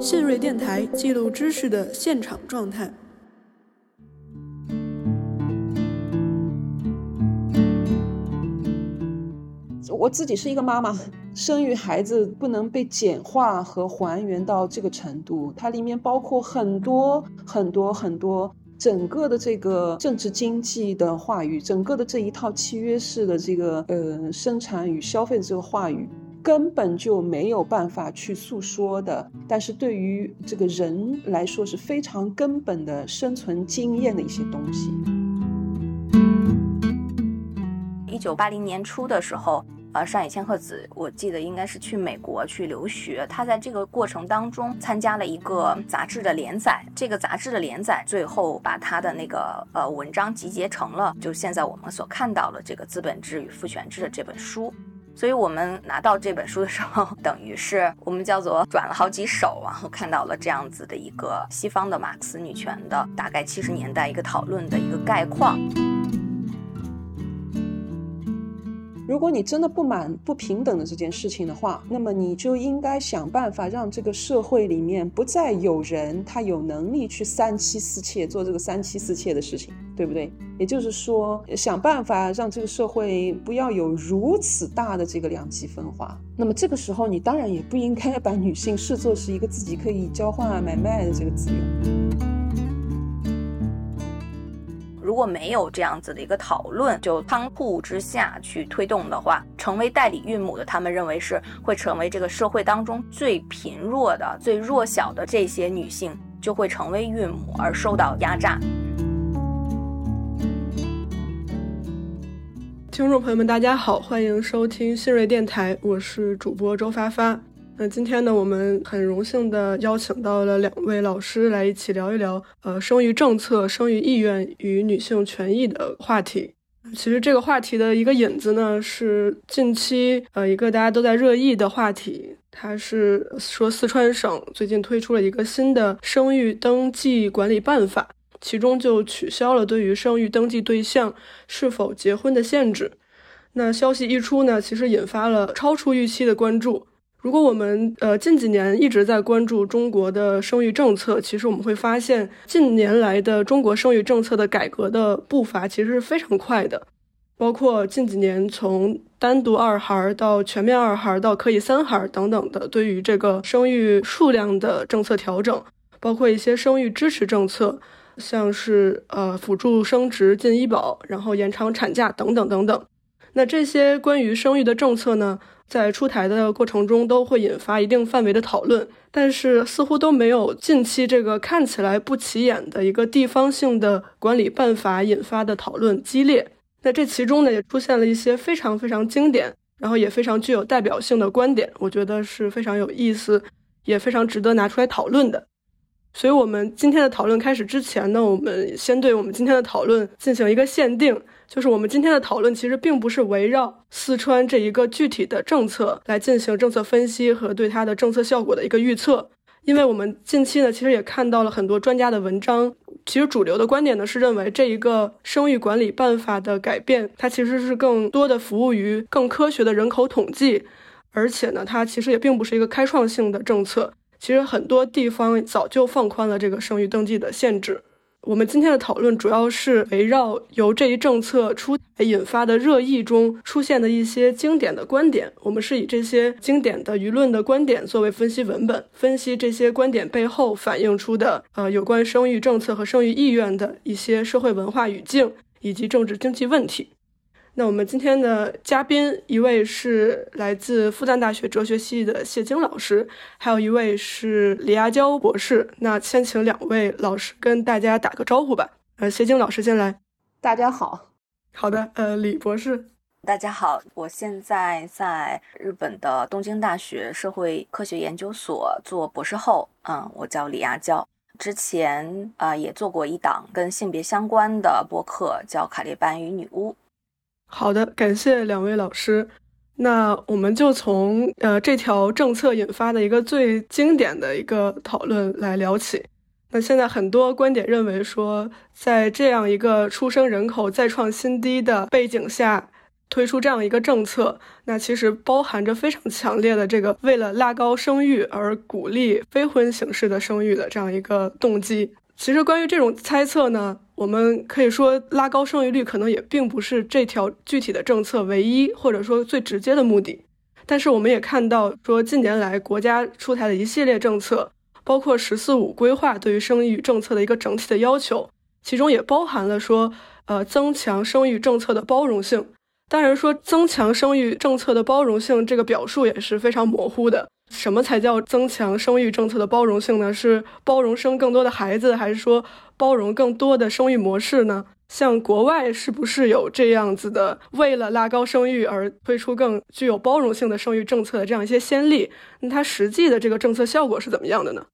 信瑞电台记录知识的现场状态。我自己是一个妈妈，生育孩子不能被简化和还原到这个程度，它里面包括很多很多很多，整个的这个政治经济的话语，整个的这一套契约式的这个呃生产与消费的这个话语，根本就没有办法去诉说的。但是对于这个人来说是非常根本的生存经验的一些东西。一九八零年初的时候。呃，上野千鹤子，我记得应该是去美国去留学。他在这个过程当中参加了一个杂志的连载，这个杂志的连载最后把他的那个呃文章集结成了，就现在我们所看到的这个《资本制与父权制》的这本书。所以我们拿到这本书的时候，等于是我们叫做转了好几手，然后看到了这样子的一个西方的马克思女权的大概七十年代一个讨论的一个概况。如果你真的不满不平等的这件事情的话，那么你就应该想办法让这个社会里面不再有人他有能力去三妻四妾做这个三妻四妾的事情，对不对？也就是说，想办法让这个社会不要有如此大的这个两极分化。那么这个时候，你当然也不应该把女性视作是一个自己可以交换买卖的这个资源。如果没有这样子的一个讨论，就仓库之下去推动的话，成为代理孕母的，他们认为是会成为这个社会当中最贫弱的、最弱小的这些女性，就会成为孕母而受到压榨。听众朋友们，大家好，欢迎收听新锐电台，我是主播周发发。那今天呢，我们很荣幸的邀请到了两位老师来一起聊一聊，呃，生育政策、生育意愿与女性权益的话题。其实这个话题的一个引子呢，是近期呃一个大家都在热议的话题，它是说四川省最近推出了一个新的生育登记管理办法，其中就取消了对于生育登记对象是否结婚的限制。那消息一出呢，其实引发了超出预期的关注。如果我们呃近几年一直在关注中国的生育政策，其实我们会发现近年来的中国生育政策的改革的步伐其实是非常快的。包括近几年从单独二孩到全面二孩到可以三孩等等的，对于这个生育数量的政策调整，包括一些生育支持政策，像是呃辅助生殖进医保，然后延长产假等等等等。那这些关于生育的政策呢？在出台的过程中，都会引发一定范围的讨论，但是似乎都没有近期这个看起来不起眼的一个地方性的管理办法引发的讨论激烈。那这其中呢，也出现了一些非常非常经典，然后也非常具有代表性的观点，我觉得是非常有意思，也非常值得拿出来讨论的。所以，我们今天的讨论开始之前呢，我们先对我们今天的讨论进行一个限定。就是我们今天的讨论，其实并不是围绕四川这一个具体的政策来进行政策分析和对它的政策效果的一个预测，因为我们近期呢，其实也看到了很多专家的文章，其实主流的观点呢是认为这一个生育管理办法的改变，它其实是更多的服务于更科学的人口统计，而且呢，它其实也并不是一个开创性的政策，其实很多地方早就放宽了这个生育登记的限制。我们今天的讨论主要是围绕由这一政策出台引发的热议中出现的一些经典的观点，我们是以这些经典的舆论的观点作为分析文本，分析这些观点背后反映出的呃有关生育政策和生育意愿的一些社会文化语境以及政治经济问题。那我们今天的嘉宾，一位是来自复旦大学哲学系的谢晶老师，还有一位是李亚娇博士。那先请两位老师跟大家打个招呼吧。呃，谢晶老师先来。大家好。好的。呃，李博士。大家好，我现在在日本的东京大学社会科学研究所做博士后。嗯，我叫李亚娇。之前啊也做过一档跟性别相关的播客，叫《卡列班与女巫》。好的，感谢两位老师。那我们就从呃这条政策引发的一个最经典的一个讨论来聊起。那现在很多观点认为说，在这样一个出生人口再创新低的背景下，推出这样一个政策，那其实包含着非常强烈的这个为了拉高生育而鼓励非婚形式的生育的这样一个动机。其实关于这种猜测呢，我们可以说拉高生育率可能也并不是这条具体的政策唯一或者说最直接的目的。但是我们也看到说近年来国家出台的一系列政策，包括“十四五”规划对于生育政策的一个整体的要求，其中也包含了说呃增强生育政策的包容性。当然，说增强生育政策的包容性，这个表述也是非常模糊的。什么才叫增强生育政策的包容性呢？是包容生更多的孩子，还是说包容更多的生育模式呢？像国外是不是有这样子的，为了拉高生育而推出更具有包容性的生育政策的这样一些先例？那它实际的这个政策效果是怎么样的呢？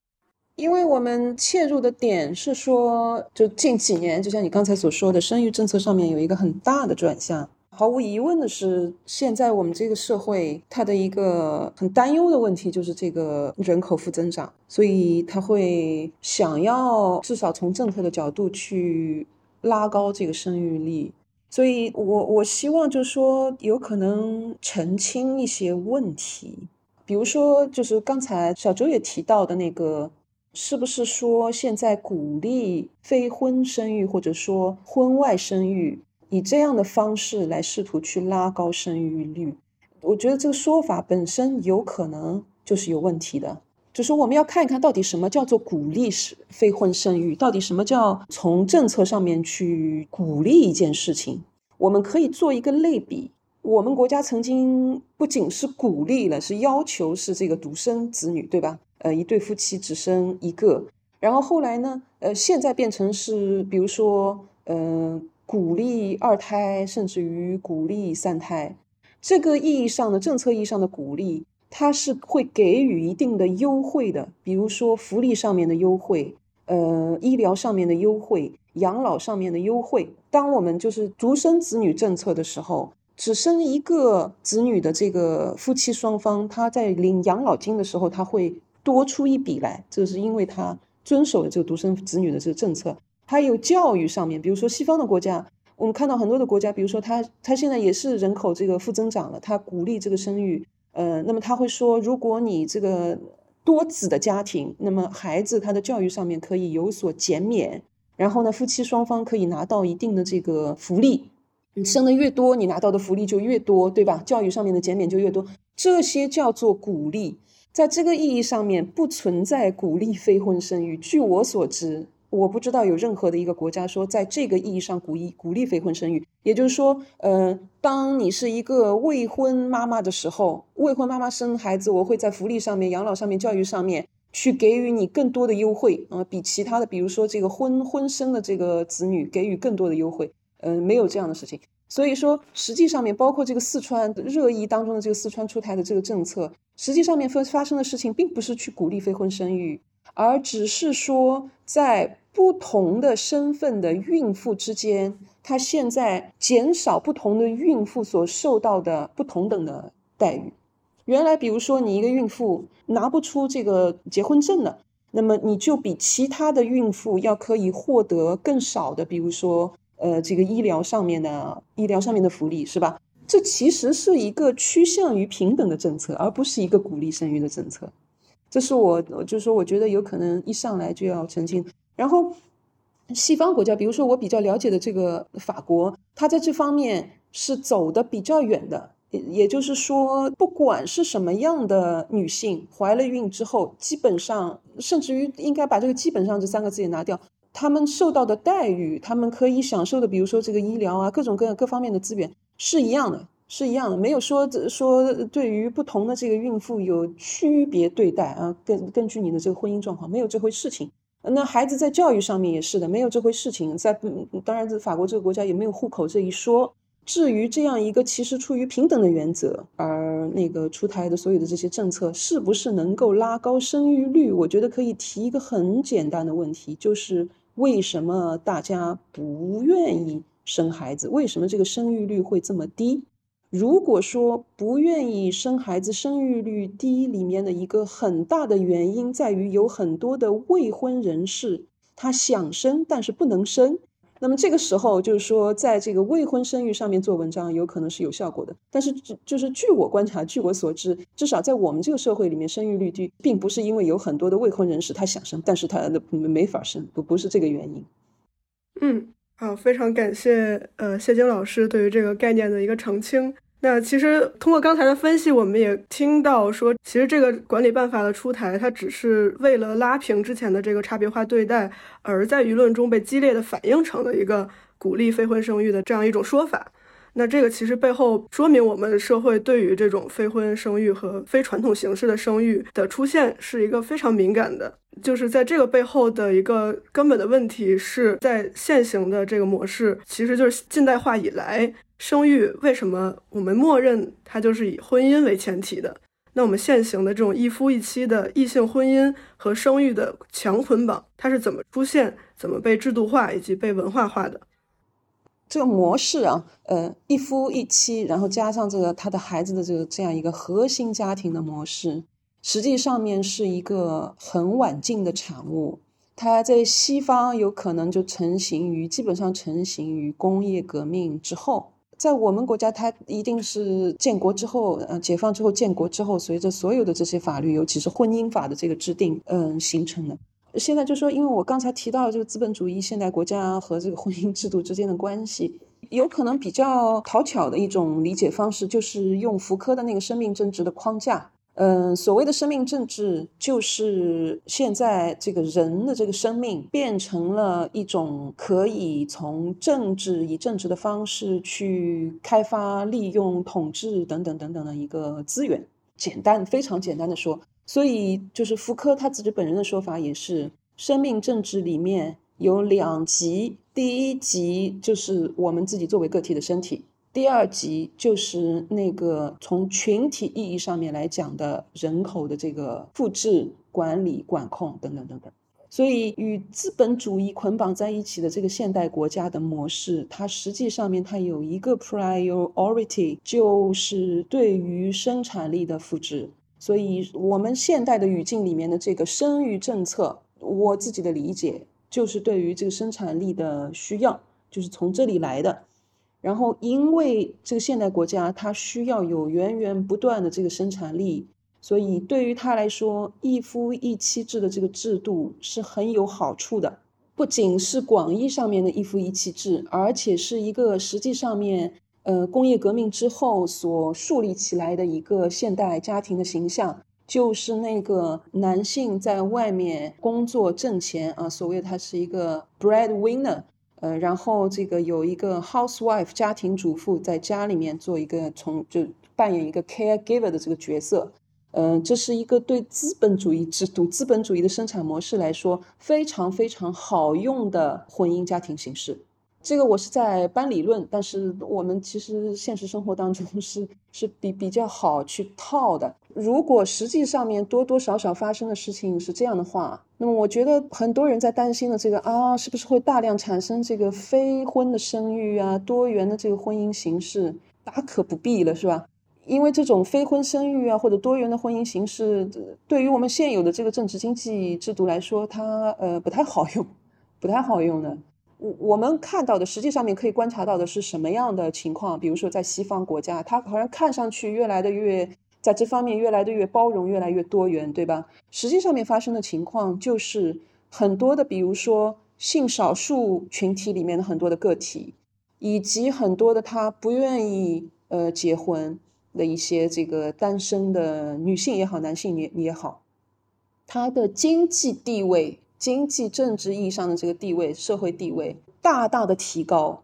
因为我们切入的点是说，就近几年，就像你刚才所说的，生育政策上面有一个很大的转向。毫无疑问的是，现在我们这个社会它的一个很担忧的问题就是这个人口负增长，所以他会想要至少从政策的角度去拉高这个生育率。所以我我希望就是说，有可能澄清一些问题，比如说就是刚才小周也提到的那个，是不是说现在鼓励非婚生育，或者说婚外生育？以这样的方式来试图去拉高生育率，我觉得这个说法本身有可能就是有问题的。就是我们要看一看到底什么叫做鼓励是非婚生育，到底什么叫从政策上面去鼓励一件事情。我们可以做一个类比，我们国家曾经不仅是鼓励了，是要求是这个独生子女，对吧？呃，一对夫妻只生一个，然后后来呢，呃，现在变成是，比如说，嗯。鼓励二胎，甚至于鼓励三胎，这个意义上的政策意义上的鼓励，它是会给予一定的优惠的，比如说福利上面的优惠，呃，医疗上面的优惠，养老上面的优惠。当我们就是独生子女政策的时候，只生一个子女的这个夫妻双方，他在领养老金的时候，他会多出一笔来，这是因为他遵守了这个独生子女的这个政策。还有教育上面，比如说西方的国家，我们看到很多的国家，比如说他他现在也是人口这个负增长了，他鼓励这个生育，呃，那么他会说，如果你这个多子的家庭，那么孩子他的教育上面可以有所减免，然后呢，夫妻双方可以拿到一定的这个福利，你生的越多，你拿到的福利就越多，对吧？教育上面的减免就越多，这些叫做鼓励，在这个意义上面不存在鼓励非婚生育。据我所知。我不知道有任何的一个国家说，在这个意义上鼓励鼓励非婚生育，也就是说，呃，当你是一个未婚妈妈的时候，未婚妈妈生孩子，我会在福利上面、养老上面、教育上面去给予你更多的优惠啊，比其他的，比如说这个婚婚生的这个子女给予更多的优惠，嗯，没有这样的事情。所以说，实际上面包括这个四川热议当中的这个四川出台的这个政策，实际上面发发生的事情，并不是去鼓励非婚生育，而只是说在。不同的身份的孕妇之间，她现在减少不同的孕妇所受到的不同等的待遇。原来，比如说你一个孕妇拿不出这个结婚证了，那么你就比其他的孕妇要可以获得更少的，比如说呃这个医疗上面的医疗上面的福利，是吧？这其实是一个趋向于平等的政策，而不是一个鼓励生育的政策。这是我，就是说，我觉得有可能一上来就要澄清。然后，西方国家，比如说我比较了解的这个法国，它在这方面是走的比较远的。也也就是说，不管是什么样的女性怀了孕之后，基本上，甚至于应该把这个“基本上”这三个字也拿掉，她们受到的待遇，她们可以享受的，比如说这个医疗啊，各种各样各方面的资源是一样的，是一样的，没有说说对于不同的这个孕妇有区别对待啊，根根据你的这个婚姻状况，没有这回事情。那孩子在教育上面也是的，没有这回事情。在当然，在法国这个国家也没有户口这一说。至于这样一个其实出于平等的原则而那个出台的所有的这些政策，是不是能够拉高生育率？我觉得可以提一个很简单的问题，就是为什么大家不愿意生孩子？为什么这个生育率会这么低？如果说不愿意生孩子，生育率低里面的一个很大的原因在于有很多的未婚人士，他想生但是不能生。那么这个时候就是说，在这个未婚生育上面做文章，有可能是有效果的。但是，就是据我观察，据我所知，至少在我们这个社会里面，生育率低，并不是因为有很多的未婚人士他想生，但是他的没法生，不不是这个原因。嗯，好，非常感谢呃谢晶老师对于这个概念的一个澄清。那其实通过刚才的分析，我们也听到说，其实这个管理办法的出台，它只是为了拉平之前的这个差别化对待，而在舆论中被激烈的反映成了一个鼓励非婚生育的这样一种说法。那这个其实背后说明，我们社会对于这种非婚生育和非传统形式的生育的出现是一个非常敏感的。就是在这个背后的一个根本的问题是在现行的这个模式，其实就是近代化以来。生育为什么我们默认它就是以婚姻为前提的？那我们现行的这种一夫一妻的异性婚姻和生育的强捆绑，它是怎么出现、怎么被制度化以及被文化化的？这个模式啊，呃，一夫一妻，然后加上这个他的孩子的这个这样一个核心家庭的模式，实际上面是一个很晚近的产物。它在西方有可能就成型于，基本上成型于工业革命之后。在我们国家，它一定是建国之后，呃，解放之后，建国之后，随着所有的这些法律，尤其是婚姻法的这个制定，嗯，形成的。现在就说，因为我刚才提到这个资本主义现代国家和这个婚姻制度之间的关系，有可能比较讨巧的一种理解方式，就是用福柯的那个生命政治的框架。嗯，所谓的生命政治，就是现在这个人的这个生命变成了一种可以从政治以政治的方式去开发、利用、统治等等等等的一个资源。简单，非常简单的说，所以就是福柯他自己本人的说法也是，生命政治里面有两极，第一极就是我们自己作为个体的身体。第二级就是那个从群体意义上面来讲的人口的这个复制、管理、管控等等等等，所以与资本主义捆绑在一起的这个现代国家的模式，它实际上面它有一个 priority，就是对于生产力的复制。所以我们现代的语境里面的这个生育政策，我自己的理解就是对于这个生产力的需要，就是从这里来的。然后，因为这个现代国家它需要有源源不断的这个生产力，所以对于他来说，一夫一妻制的这个制度是很有好处的。不仅是广义上面的一夫一妻制，而且是一个实际上面，呃，工业革命之后所树立起来的一个现代家庭的形象，就是那个男性在外面工作挣钱啊，所谓他是一个 breadwinner。呃，然后这个有一个 housewife 家庭主妇在家里面做一个从就扮演一个 caregiver 的这个角色，嗯，这是一个对资本主义制度、资本主义的生产模式来说非常非常好用的婚姻家庭形式。这个我是在搬理论，但是我们其实现实生活当中 是是比比较好去套的。如果实际上面多多少少发生的事情是这样的话，那么我觉得很多人在担心的这个啊，是不是会大量产生这个非婚的生育啊，多元的这个婚姻形式，大可不必了，是吧？因为这种非婚生育啊，或者多元的婚姻形式，对于我们现有的这个政治经济制度来说，它呃不太好用，不太好用的。我我们看到的，实际上面可以观察到的是什么样的情况？比如说在西方国家，它好像看上去越来的越在这方面越来的越包容，越来越多元，对吧？实际上面发生的情况就是很多的，比如说性少数群体里面的很多的个体，以及很多的他不愿意呃结婚的一些这个单身的女性也好，男性也也好，他的经济地位。经济政治意义上的这个地位，社会地位大大的提高，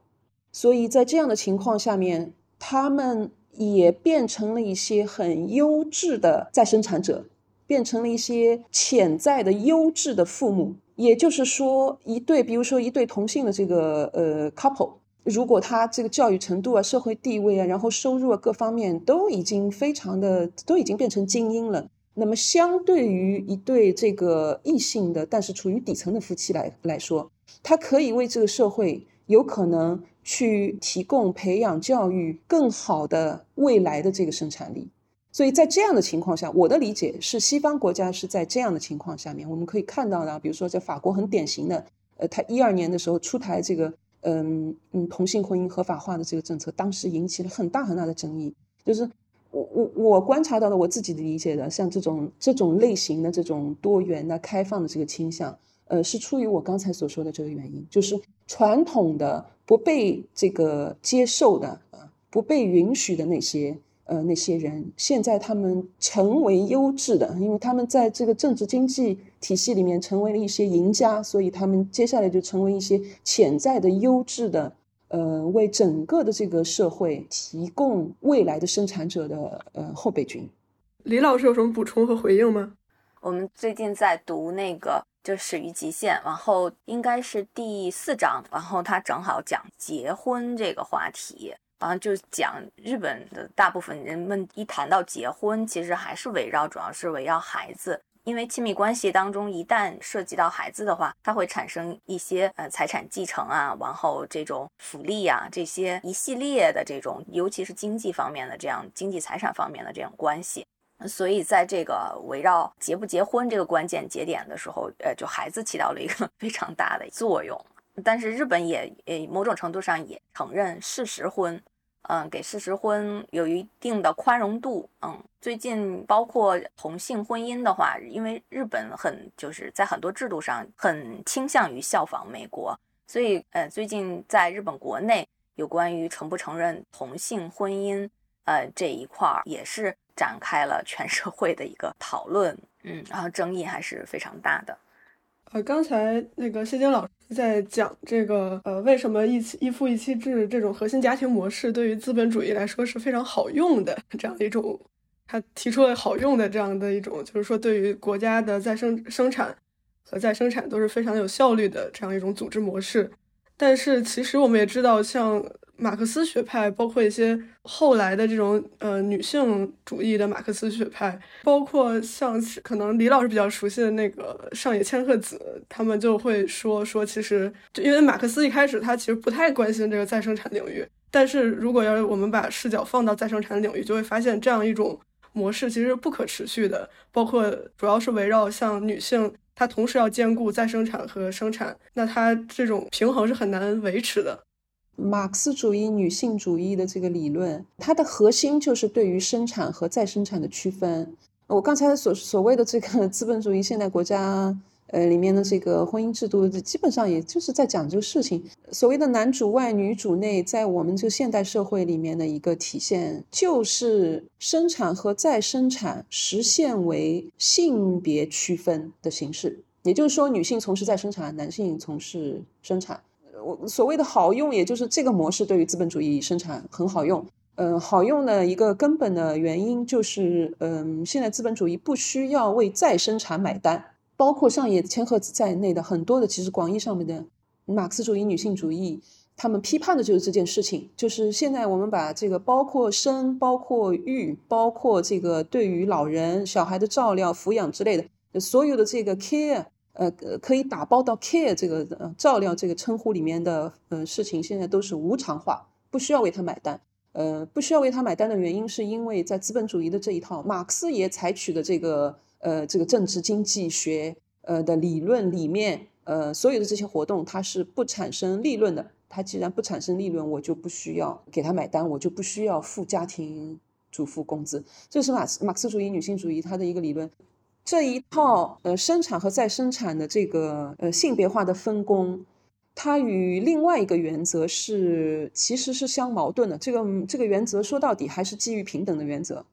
所以在这样的情况下面，他们也变成了一些很优质的再生产者，变成了一些潜在的优质的父母。也就是说，一对，比如说一对同性的这个呃 couple，如果他这个教育程度啊、社会地位啊、然后收入啊各方面都已经非常的，都已经变成精英了。那么，相对于一对这个异性的，但是处于底层的夫妻来来说，他可以为这个社会有可能去提供培养教育更好的未来的这个生产力。所以在这样的情况下，我的理解是，西方国家是在这样的情况下面，我们可以看到呢，比如说在法国很典型的，呃，他一二年的时候出台这个嗯嗯同性婚姻合法化的这个政策，当时引起了很大很大的争议。就是我我我观察到的，我自己的理解的，像这种这种类型的这种多元的开放的这个倾向，呃，是出于我刚才所说的这个原因，就是传统的不被这个接受的啊，不被允许的那些。呃，那些人现在他们成为优质的，因为他们在这个政治经济体系里面成为了一些赢家，所以他们接下来就成为一些潜在的优质的，呃，为整个的这个社会提供未来的生产者的呃后备军。李老师有什么补充和回应吗？我们最近在读那个就《始于极限》，然后应该是第四章，然后他正好讲结婚这个话题。然后，就讲日本的大部分人们一谈到结婚，其实还是围绕，主要是围绕孩子，因为亲密关系当中一旦涉及到孩子的话，它会产生一些呃财产继承啊，然后这种福利啊，这些一系列的这种，尤其是经济方面的这样经济财产方面的这种关系，所以在这个围绕结不结婚这个关键节点的时候，呃，就孩子起到了一个 非常大的作用。但是日本也呃某种程度上也承认事实婚。嗯，给事实婚有一定的宽容度。嗯，最近包括同性婚姻的话，因为日本很就是在很多制度上很倾向于效仿美国，所以呃，最近在日本国内有关于承不承认同性婚姻呃这一块儿也是展开了全社会的一个讨论。嗯，然后争议还是非常大的。呃，刚才那个谢金老师在讲这个，呃，为什么一妻一夫一妻制这种核心家庭模式对于资本主义来说是非常好用的这样一种，他提出了好用的这样的一种，就是说对于国家的再生生产和再生产都是非常有效率的这样一种组织模式。但是其实我们也知道，像。马克思学派，包括一些后来的这种呃女性主义的马克思学派，包括像可能李老师比较熟悉的那个上野千鹤子，他们就会说说，其实就因为马克思一开始他其实不太关心这个再生产领域，但是如果要是我们把视角放到再生产领域，就会发现这样一种模式其实不可持续的，包括主要是围绕像女性，它同时要兼顾再生产和生产，那它这种平衡是很难维持的。马克思主义女性主义的这个理论，它的核心就是对于生产和再生产的区分。我刚才所所谓的这个资本主义现代国家，呃，里面的这个婚姻制度，基本上也就是在讲这个事情。所谓的男主外女主内，在我们这个现代社会里面的一个体现，就是生产和再生产实现为性别区分的形式。也就是说，女性从事再生产，男性从事生产。我所谓的好用，也就是这个模式对于资本主义生产很好用。嗯，好用的一个根本的原因就是，嗯，现在资本主义不需要为再生产买单。包括上野千鹤子在内的很多的，其实广义上面的马克思主义女性主义，他们批判的就是这件事情。就是现在我们把这个包括生、包括育、包括这个对于老人、小孩的照料、抚养之类的所有的这个 care。呃，可以打包到 care 这个照料这个称呼里面的呃事情，现在都是无偿化，不需要为他买单。呃，不需要为他买单的原因，是因为在资本主义的这一套，马克思也采取的这个呃这个政治经济学呃的理论里面，呃所有的这些活动它是不产生利润的。它既然不产生利润，我就不需要给他买单，我就不需要付家庭主妇工资。这是马马克思主义女性主义它的一个理论。这一套呃生产和再生产的这个呃性别化的分工，它与另外一个原则是其实是相矛盾的。这个这个原则说到底还是基于平等的原则。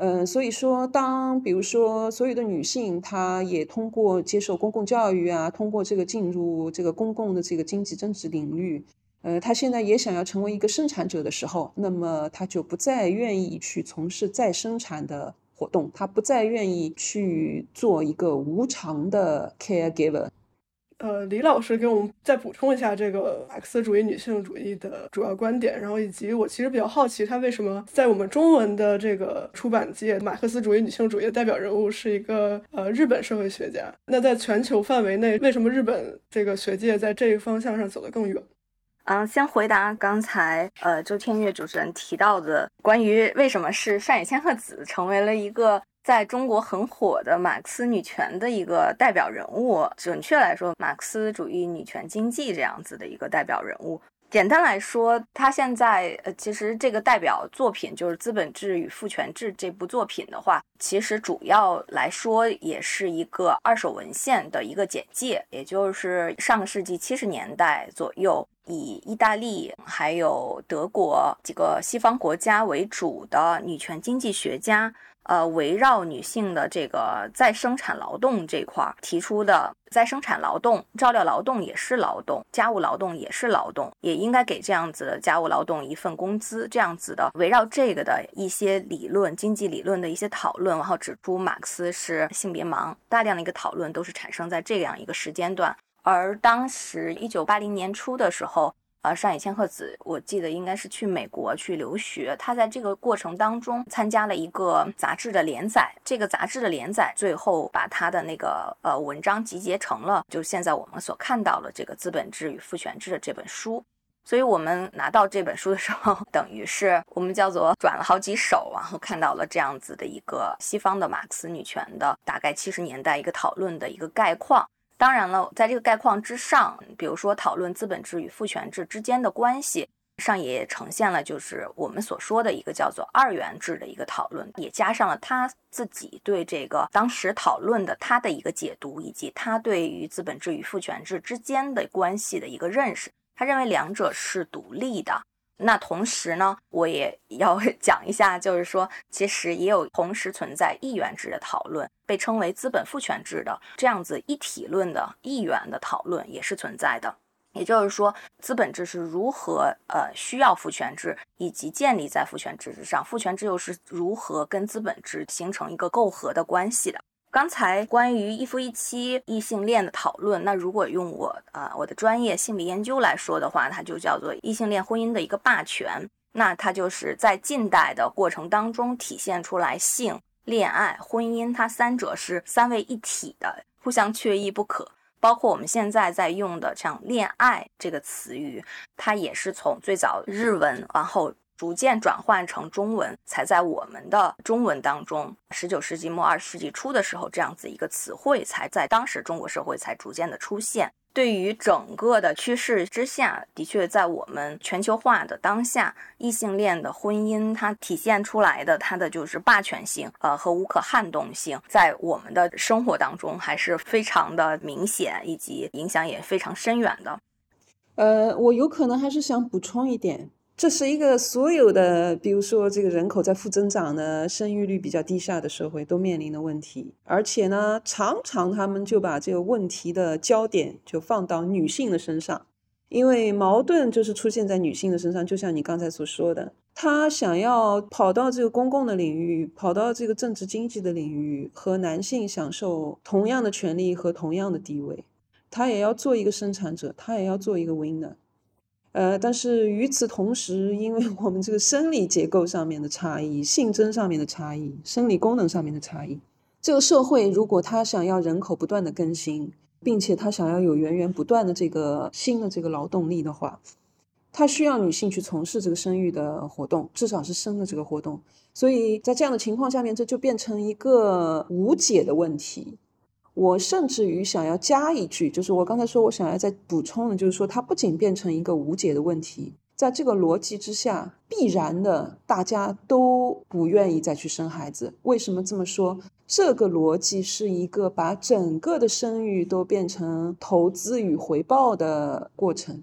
呃，所以说当比如说所有的女性，她也通过接受公共教育啊，通过这个进入这个公共的这个经济增值领域，呃，她现在也想要成为一个生产者的时候，那么她就不再愿意去从事再生产的。活动，他不再愿意去做一个无偿的 caregiver。呃，李老师给我们再补充一下这个马克思主义女性主义的主要观点，然后以及我其实比较好奇，他为什么在我们中文的这个出版界，马克思主义女性主义的代表人物是一个呃日本社会学家？那在全球范围内，为什么日本这个学界在这一方向上走得更远？嗯，先回答刚才呃周天月主持人提到的关于为什么是上野千鹤子成为了一个在中国很火的马克思女权的一个代表人物，准确来说，马克思主义女权经济这样子的一个代表人物。简单来说，他现在呃，其实这个代表作品就是《资本制与父权制》这部作品的话，其实主要来说也是一个二手文献的一个简介，也就是上个世纪七十年代左右，以意大利还有德国几个西方国家为主的女权经济学家。呃，围绕女性的这个再生产劳动这块提出的再生产劳动、照料劳动也是劳动，家务劳动也是劳动，也应该给这样子的家务劳动一份工资，这样子的围绕这个的一些理论、经济理论的一些讨论，然后指出马克思是性别盲，大量的一个讨论都是产生在这样一个时间段，而当时一九八零年初的时候。呃，上野千鹤子，我记得应该是去美国去留学。他在这个过程当中参加了一个杂志的连载，这个杂志的连载最后把他的那个呃文章集结成了，就现在我们所看到的这个《资本制与父权制》的这本书。所以我们拿到这本书的时候，等于是我们叫做转了好几手，然后看到了这样子的一个西方的马克思女权的大概七十年代一个讨论的一个概况。当然了，在这个概况之上，比如说讨论资本制与父权制之间的关系上，也呈现了就是我们所说的一个叫做二元制的一个讨论，也加上了他自己对这个当时讨论的他的一个解读，以及他对于资本制与父权制之间的关系的一个认识。他认为两者是独立的。那同时呢，我也要 讲一下，就是说，其实也有同时存在一元制的讨论，被称为资本父权制的这样子一体论的一元的讨论也是存在的。也就是说，资本制是如何呃需要父权制，以及建立在父权制之上，父权制又是如何跟资本制形成一个媾和的关系的。刚才关于一夫一妻异性恋的讨论，那如果用我啊我的专业性别研究来说的话，它就叫做异性恋婚姻的一个霸权。那它就是在近代的过程当中体现出来性、恋爱、婚姻，它三者是三位一体的，互相缺一不可。包括我们现在在用的像“恋爱”这个词语，它也是从最早日文，然后。逐渐转换成中文，才在我们的中文当中，十九世纪末二十世纪初的时候，这样子一个词汇才在当时中国社会才逐渐的出现。对于整个的趋势之下，的确在我们全球化的当下，异性恋的婚姻它体现出来的它的就是霸权性，呃和无可撼动性，在我们的生活当中还是非常的明显，以及影响也非常深远的。呃，我有可能还是想补充一点。这是一个所有的，比如说这个人口在负增长的、生育率比较低下的社会都面临的问题，而且呢，常常他们就把这个问题的焦点就放到女性的身上，因为矛盾就是出现在女性的身上。就像你刚才所说的，她想要跑到这个公共的领域，跑到这个政治经济的领域，和男性享受同样的权利和同样的地位，她也要做一个生产者，她也要做一个 winner。呃，但是与此同时，因为我们这个生理结构上面的差异、性征上面的差异、生理功能上面的差异，这个社会如果他想要人口不断的更新，并且他想要有源源不断的这个新的这个劳动力的话，他需要女性去从事这个生育的活动，至少是生的这个活动。所以在这样的情况下面，这就变成一个无解的问题。我甚至于想要加一句，就是我刚才说我想要再补充的，就是说它不仅变成一个无解的问题，在这个逻辑之下，必然的大家都不愿意再去生孩子。为什么这么说？这个逻辑是一个把整个的生育都变成投资与回报的过程，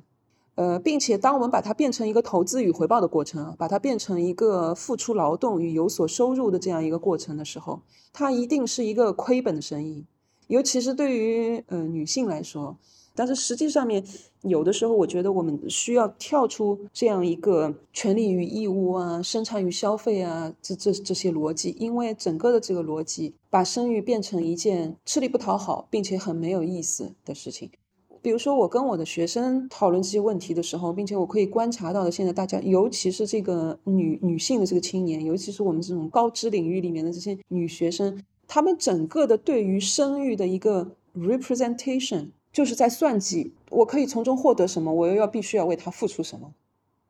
呃，并且当我们把它变成一个投资与回报的过程，把它变成一个付出劳动与有所收入的这样一个过程的时候，它一定是一个亏本的生意。尤其是对于呃女性来说，但是实际上面有的时候，我觉得我们需要跳出这样一个权利与义务啊、生产与消费啊这这这些逻辑，因为整个的这个逻辑把生育变成一件吃力不讨好并且很没有意思的事情。比如说，我跟我的学生讨论这些问题的时候，并且我可以观察到的，现在大家，尤其是这个女女性的这个青年，尤其是我们这种高知领域里面的这些女学生。他们整个的对于生育的一个 representation，就是在算计，我可以从中获得什么，我又要必须要为他付出什么。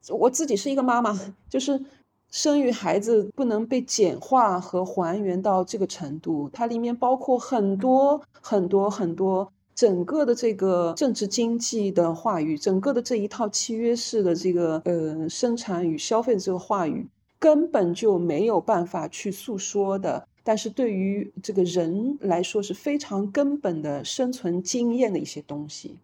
我自己是一个妈妈，就是生育孩子不能被简化和还原到这个程度，它里面包括很多很多很多整个的这个政治经济的话语，整个的这一套契约式的这个呃生产与消费的这个话语，根本就没有办法去诉说的。但是对于这个人来说是非常根本的生存经验的一些东西。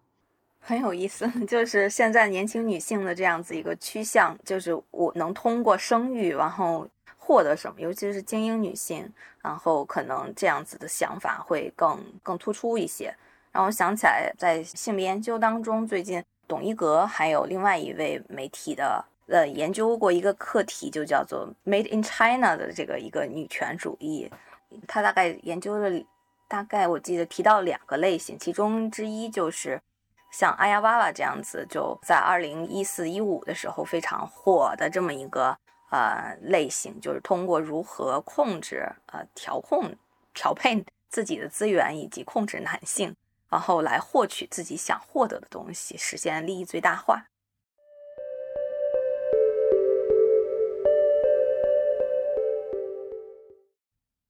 很有意思，就是现在年轻女性的这样子一个趋向，就是我能通过生育，然后获得什么，尤其是精英女性，然后可能这样子的想法会更更突出一些。让我想起来，在性别研究当中，最近董一格还有另外一位媒体的呃研究过一个课题，就叫做 “Made in China” 的这个一个女权主义，他大概研究了，大概我记得提到两个类型，其中之一就是。像阿呀娃娃这样子，就在二零一四一五的时候非常火的这么一个呃类型，就是通过如何控制呃调控调配自己的资源以及控制男性，然后来获取自己想获得的东西，实现利益最大化。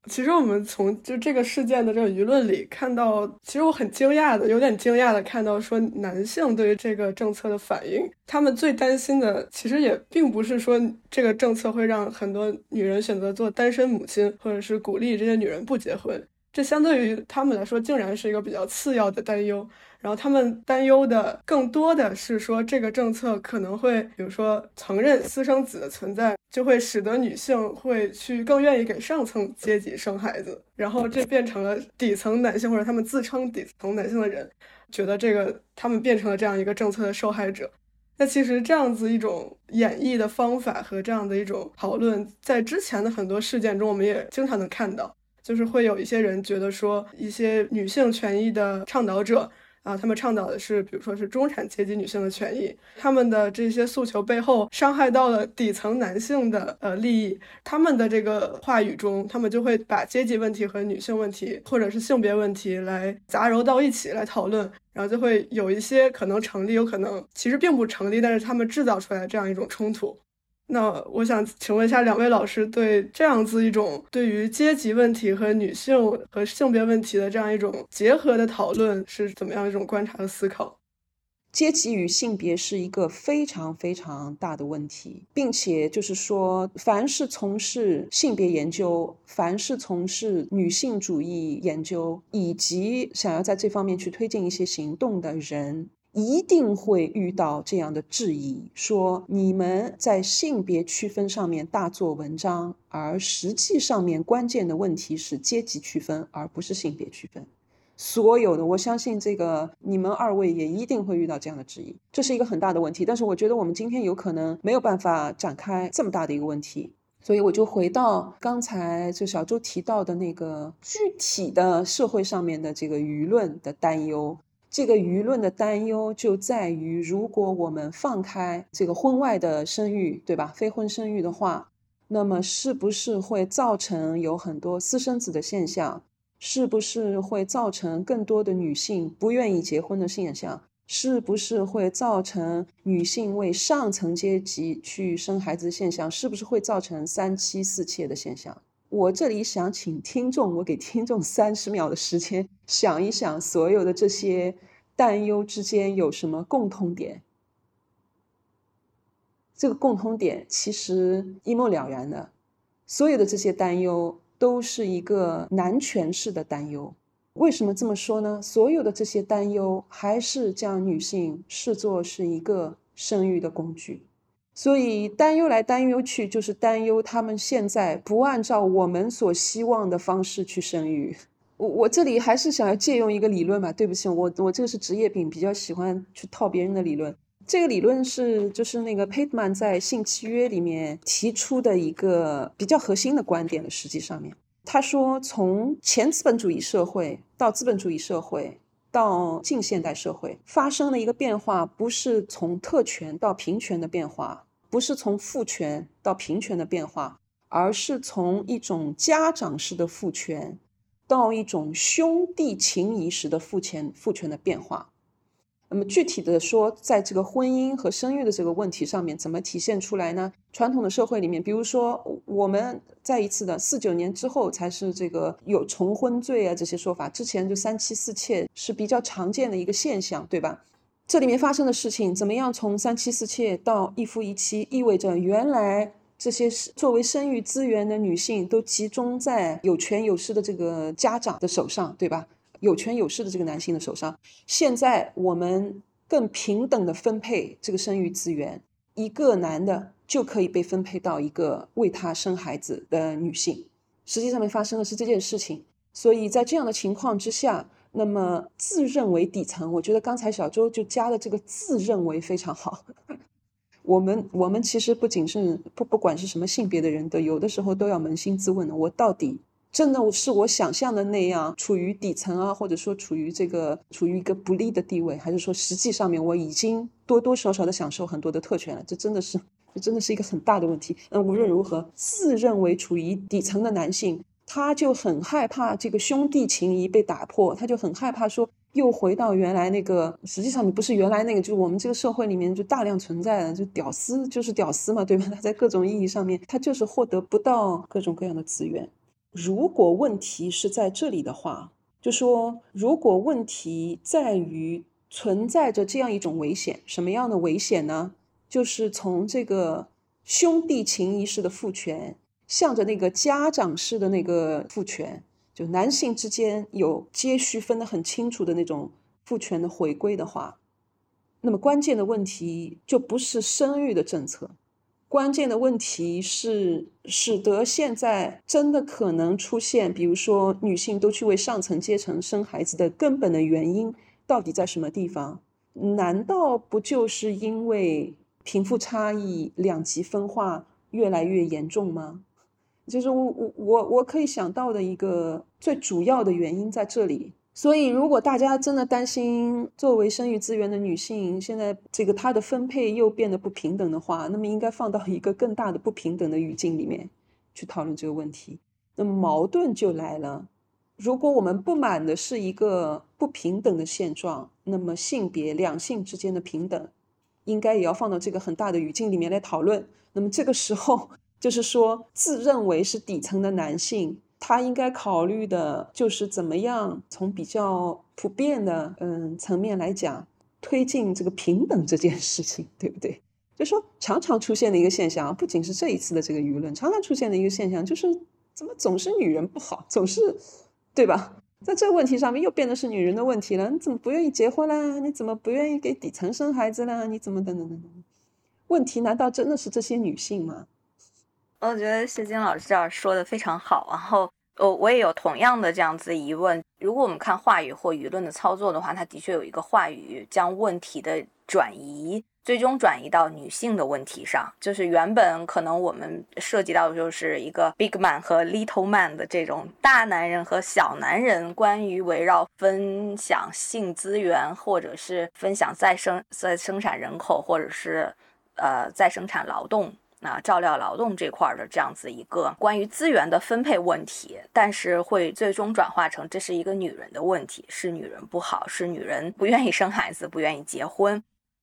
其实我们从就这个事件的这个舆论里看到，其实我很惊讶的，有点惊讶的看到说，男性对于这个政策的反应，他们最担心的其实也并不是说这个政策会让很多女人选择做单身母亲，或者是鼓励这些女人不结婚，这相对于他们来说，竟然是一个比较次要的担忧。然后他们担忧的更多的是说，这个政策可能会，比如说承认私生子的存在，就会使得女性会去更愿意给上层阶级生孩子，然后这变成了底层男性或者他们自称底层男性的人，觉得这个他们变成了这样一个政策的受害者。那其实这样子一种演绎的方法和这样的一种讨论，在之前的很多事件中，我们也经常能看到，就是会有一些人觉得说，一些女性权益的倡导者。啊，他们倡导的是，比如说是中产阶级女性的权益，他们的这些诉求背后伤害到了底层男性的呃利益，他们的这个话语中，他们就会把阶级问题和女性问题或者是性别问题来杂糅到一起来讨论，然后就会有一些可能成立，有可能其实并不成立，但是他们制造出来这样一种冲突。那我想请问一下两位老师，对这样子一种对于阶级问题和女性和性别问题的这样一种结合的讨论是怎么样一种观察和思考？阶级与性别是一个非常非常大的问题，并且就是说，凡是从事性别研究、凡是从事女性主义研究，以及想要在这方面去推进一些行动的人。一定会遇到这样的质疑，说你们在性别区分上面大做文章，而实际上面关键的问题是阶级区分，而不是性别区分。所有的，我相信这个你们二位也一定会遇到这样的质疑，这是一个很大的问题。但是我觉得我们今天有可能没有办法展开这么大的一个问题，所以我就回到刚才就小周提到的那个具体的社会上面的这个舆论的担忧。这个舆论的担忧就在于，如果我们放开这个婚外的生育，对吧？非婚生育的话，那么是不是会造成有很多私生子的现象？是不是会造成更多的女性不愿意结婚的现象？是不是会造成女性为上层阶级去生孩子的现象？是不是会造成三妻四妾的现象？我这里想请听众，我给听众三十秒的时间想一想，所有的这些担忧之间有什么共通点？这个共通点其实一目了然的，所有的这些担忧都是一个男权式的担忧。为什么这么说呢？所有的这些担忧还是将女性视作是一个生育的工具。所以担忧来担忧去，就是担忧他们现在不按照我们所希望的方式去生育。我我这里还是想要借用一个理论嘛，对不起，我我这个是职业病，比较喜欢去套别人的理论。这个理论是就是那个 Pateman 在性契约里面提出的一个比较核心的观点的。实际上面，他说从前资本主义社会到资本主义社会到近现代社会发生了一个变化，不是从特权到平权的变化。不是从父权到平权的变化，而是从一种家长式的父权到一种兄弟情谊式的父权父权的变化。那么具体的说，在这个婚姻和生育的这个问题上面，怎么体现出来呢？传统的社会里面，比如说我们再一次的四九年之后才是这个有重婚罪啊这些说法，之前就三妻四妾是比较常见的一个现象，对吧？这里面发生的事情怎么样从三妻四妾到一夫一妻，意味着原来这些作为生育资源的女性都集中在有权有势的这个家长的手上，对吧？有权有势的这个男性的手上，现在我们更平等的分配这个生育资源，一个男的就可以被分配到一个为他生孩子的女性。实际上面发生的是这件事情，所以在这样的情况之下，那么自认为底层，我觉得刚才小周就加的这个自认为非常好。我们我们其实不仅是不不管是什么性别的人都有的时候都要扪心自问的，我到底。真的是我想象的那样，处于底层啊，或者说处于这个处于一个不利的地位，还是说实际上面我已经多多少少的享受很多的特权了？这真的是，这真的是一个很大的问题。那无论如何，自认为处于底层的男性，他就很害怕这个兄弟情谊被打破，他就很害怕说又回到原来那个，实际上你不是原来那个，就是我们这个社会里面就大量存在的，就屌丝就是屌丝嘛，对吧？他 在各种意义上面，他就是获得不到各种各样的资源。如果问题是在这里的话，就说如果问题在于存在着这样一种危险，什么样的危险呢？就是从这个兄弟情谊式的父权，向着那个家长式的那个父权，就男性之间有接续分得很清楚的那种父权的回归的话，那么关键的问题就不是生育的政策。关键的问题是，使得现在真的可能出现，比如说女性都去为上层阶层生孩子的根本的原因到底在什么地方？难道不就是因为贫富差异、两极分化越来越严重吗？就是我我我我可以想到的一个最主要的原因在这里。所以，如果大家真的担心作为生育资源的女性，现在这个她的分配又变得不平等的话，那么应该放到一个更大的不平等的语境里面去讨论这个问题。那么矛盾就来了：如果我们不满的是一个不平等的现状，那么性别两性之间的平等，应该也要放到这个很大的语境里面来讨论。那么这个时候，就是说，自认为是底层的男性。他应该考虑的就是怎么样从比较普遍的嗯层面来讲，推进这个平等这件事情，对不对？就说常常出现的一个现象，不仅是这一次的这个舆论，常常出现的一个现象就是，怎么总是女人不好，总是，对吧？在这个问题上面又变得是女人的问题了。你怎么不愿意结婚啦？你怎么不愿意给底层生孩子啦？你怎么等等等等？问题难道真的是这些女性吗？我觉得谢金老师这儿说的非常好，然后我我也有同样的这样子疑问。如果我们看话语或舆论的操作的话，它的确有一个话语将问题的转移，最终转移到女性的问题上。就是原本可能我们涉及到的就是一个 big man 和 little man 的这种大男人和小男人，关于围绕分享性资源，或者是分享再生再生产人口，或者是呃再生产劳动。那照料劳动这块的这样子一个关于资源的分配问题，但是会最终转化成这是一个女人的问题，是女人不好，是女人不愿意生孩子，不愿意结婚。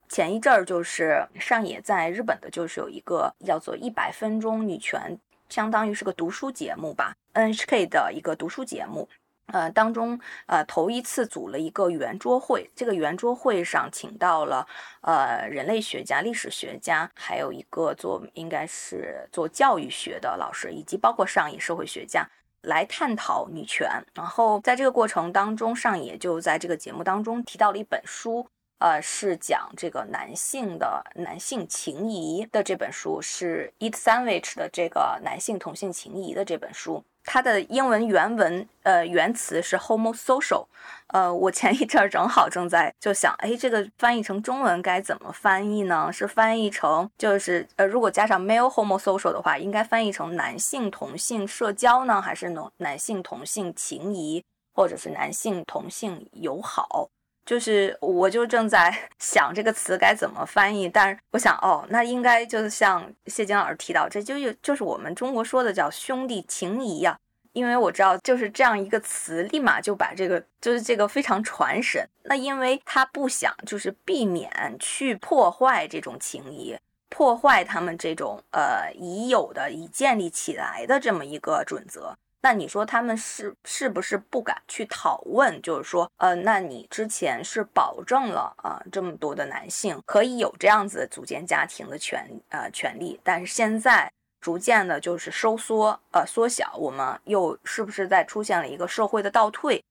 前一阵儿就是上野在日本的，就是有一个叫做一百分钟女权，相当于是个读书节目吧，NHK 的一个读书节目。呃，当中呃头一次组了一个圆桌会，这个圆桌会上请到了呃人类学家、历史学家，还有一个做应该是做教育学的老师，以及包括上野社会学家来探讨女权。然后在这个过程当中，上野就在这个节目当中提到了一本书，呃，是讲这个男性的男性情谊的这本书，是 Eat Sandwich 的这个男性同性情谊的这本书。它的英文原文，呃，原词是 homosocial，呃，我前一阵儿正好正在就想，哎，这个翻译成中文该怎么翻译呢？是翻译成就是，呃，如果加上 male homosocial 的话，应该翻译成男性同性社交呢，还是男男性同性情谊，或者是男性同性友好？就是，我就正在 想这个词该怎么翻译，但是我想，哦，那应该就是像谢金老师提到，这就有就是我们中国说的叫兄弟情谊呀，因为我知道就是这样一个词，立马就把这个就是这个非常传神。那因为他不想就是避免去破坏这种情谊，破坏他们这种呃已有的已建立起来的这么一个准则。那你说他们是是不是不敢去讨问？就是说，呃，那你之前是保证了啊这么多的男性可以有这样子组建家庭的权呃权利，但是现在逐渐的就是收缩呃缩小，我们又是不是在出现了一个社会的倒退？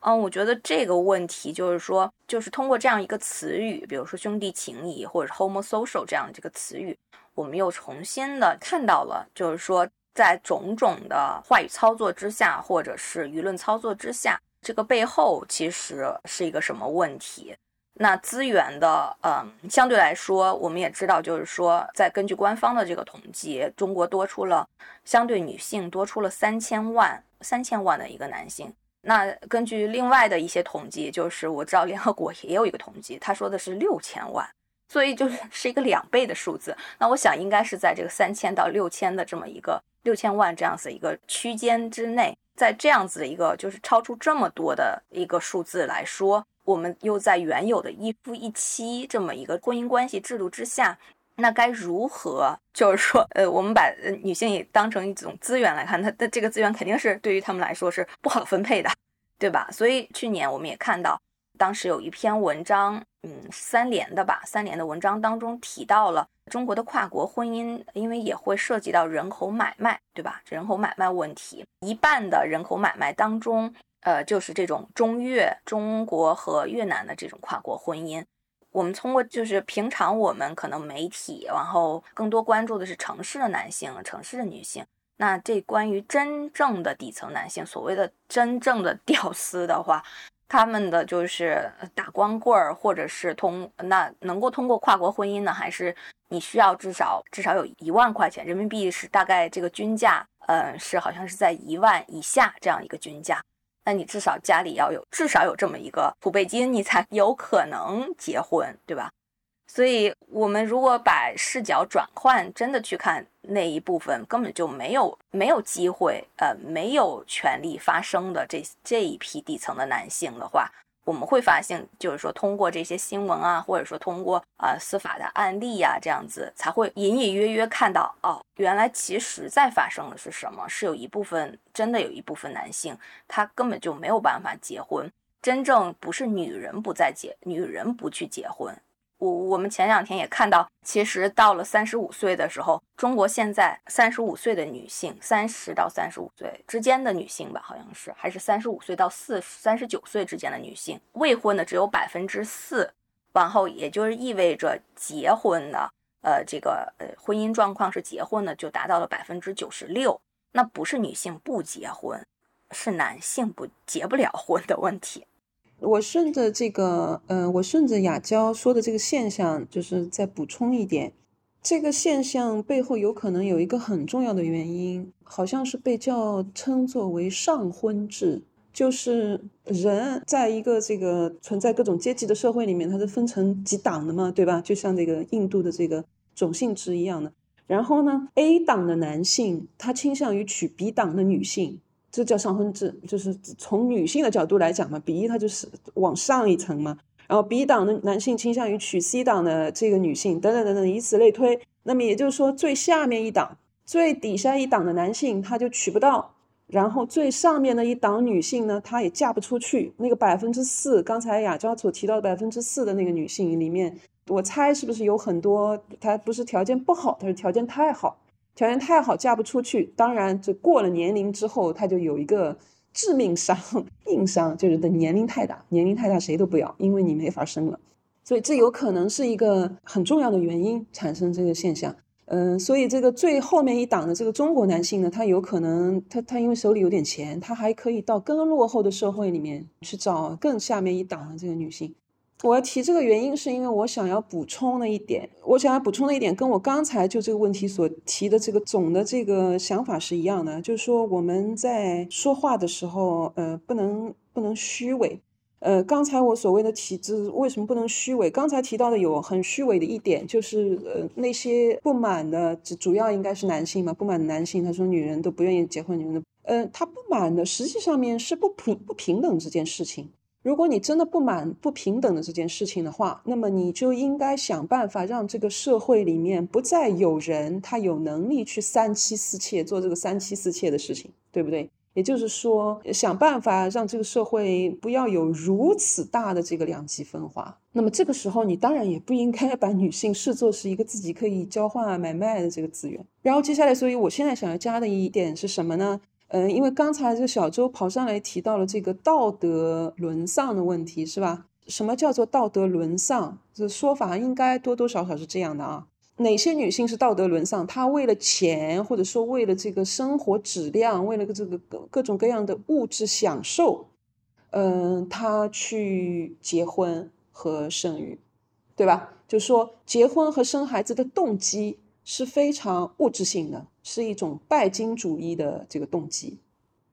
嗯，我觉得这个问题就是说，就是通过这样一个词语，比如说兄弟情谊或者 homosocial 这样这个词语，我们又重新的看到了，就是说。在种种的话语操作之下，或者是舆论操作之下，这个背后其实是一个什么问题？那资源的，嗯，相对来说，我们也知道，就是说，在根据官方的这个统计，中国多出了相对女性多出了三千万三千万的一个男性。那根据另外的一些统计，就是我知道联合国也有一个统计，他说的是六千万。所以就是 是一个两倍的数字，那我想应该是在这个三千到六千的这么一个六千万这样子一个区间之内，在这样子的一个就是超出这么多的一个数字来说，我们又在原有的一夫一妻这么一个婚姻关系制度之下，那该如何就是说，呃，我们把女性也当成一种资源来看，它的这个资源肯定是对于他们来说是不好分配的，对吧？所以去年我们也看到。当时有一篇文章，嗯，三联的吧，三联的文章当中提到了中国的跨国婚姻，因为也会涉及到人口买卖，对吧？人口买卖问题，一半的人口买卖当中，呃，就是这种中越、中国和越南的这种跨国婚姻。我们通过就是平常我们可能媒体，然后更多关注的是城市的男性、城市的女性。那这关于真正的底层男性，所谓的真正的 屌丝的话。他们的就是打光棍儿，或者是通那能够通过跨国婚姻呢？还是你需要至少至少有一万块钱人民币是大概这个均价，嗯，是好像是在一万以下这样一个均价。那你至少家里要有至少有这么一个储备金，你才有可能结婚，对吧？所以，我们如果把视角转换，真的去看那一部分根本就没有没有机会，呃，没有权利发声的这这一批底层的男性的话，我们会发现，就是说，通过这些新闻啊，或者说通过啊司法的案例呀，这样子才会隐隐约约看到，哦，原来其实在发生的是什么？是有一部分真的有一部分男性，他根本就没有办法结婚，真正不是女人不再结，女人不去结婚。我我们前两天也看到，其实到了三十五岁的时候，中国现在三十五岁的女性，三十到三十五岁之间的女性吧，好像是还是三十五岁到四三十九岁之间的女性，未婚的只有百分之四，往后也就是意味着结婚的，呃，这个呃婚姻状况是结婚的就达到了百分之九十六，那不是女性不结婚，是男性不结不了婚的问题。我顺着这个，嗯，我顺着雅娇说的这个现象，就是再补充一点，这个现象背后有可能有一个很重要的原因，好像是被叫称作为上婚制，就是人在一个这个存在各种阶级的社会里面，它是分成几档的嘛，对吧？就像这个印度的这个种姓制一样的。然后呢，A 档的男性他倾向于娶 B 档的女性。这叫上婚制，就是从女性的角度来讲嘛，B 它就是往上一层嘛，然后 B 档的男性倾向于娶 C 档的这个女性，等等等等，以此类推。那么也就是说，最下面一档、最底下一档的男性他就娶不到，然后最上面的一档女性呢，她也嫁不出去。那个百分之四，刚才雅娇所提到的百分之四的那个女性里面，我猜是不是有很多她不是条件不好，她是条件太好。条件太好，嫁不出去。当然，这过了年龄之后，他就有一个致命伤、硬伤，就是的年龄太大，年龄太大谁都不要，因为你没法生了。所以这有可能是一个很重要的原因产生这个现象。嗯，所以这个最后面一档的这个中国男性呢，他有可能他他因为手里有点钱，他还可以到更落后的社会里面去找更下面一档的这个女性。我要提这个原因，是因为我想要补充的一点，我想要补充的一点，跟我刚才就这个问题所提的这个总的这个想法是一样的，就是说我们在说话的时候，呃，不能不能虚伪。呃，刚才我所谓的体制为什么不能虚伪？刚才提到的有很虚伪的一点，就是呃，那些不满的，主主要应该是男性嘛，不满的男性，他说女人都不愿意结婚，女人。呃，他不满的实际上面是不平不平等这件事情。如果你真的不满不平等的这件事情的话，那么你就应该想办法让这个社会里面不再有人他有能力去三妻四妾做这个三妻四妾的事情，对不对？也就是说，想办法让这个社会不要有如此大的这个两极分化。那么这个时候，你当然也不应该把女性视作是一个自己可以交换买卖的这个资源。然后接下来，所以我现在想要加的一点是什么呢？嗯，因为刚才这个小周跑上来提到了这个道德沦丧的问题，是吧？什么叫做道德沦丧？这说法应该多多少少是这样的啊。哪些女性是道德沦丧？她为了钱，或者说为了这个生活质量，为了这个各各种各样的物质享受，嗯，她去结婚和生育，对吧？就说结婚和生孩子的动机是非常物质性的。是一种拜金主义的这个动机，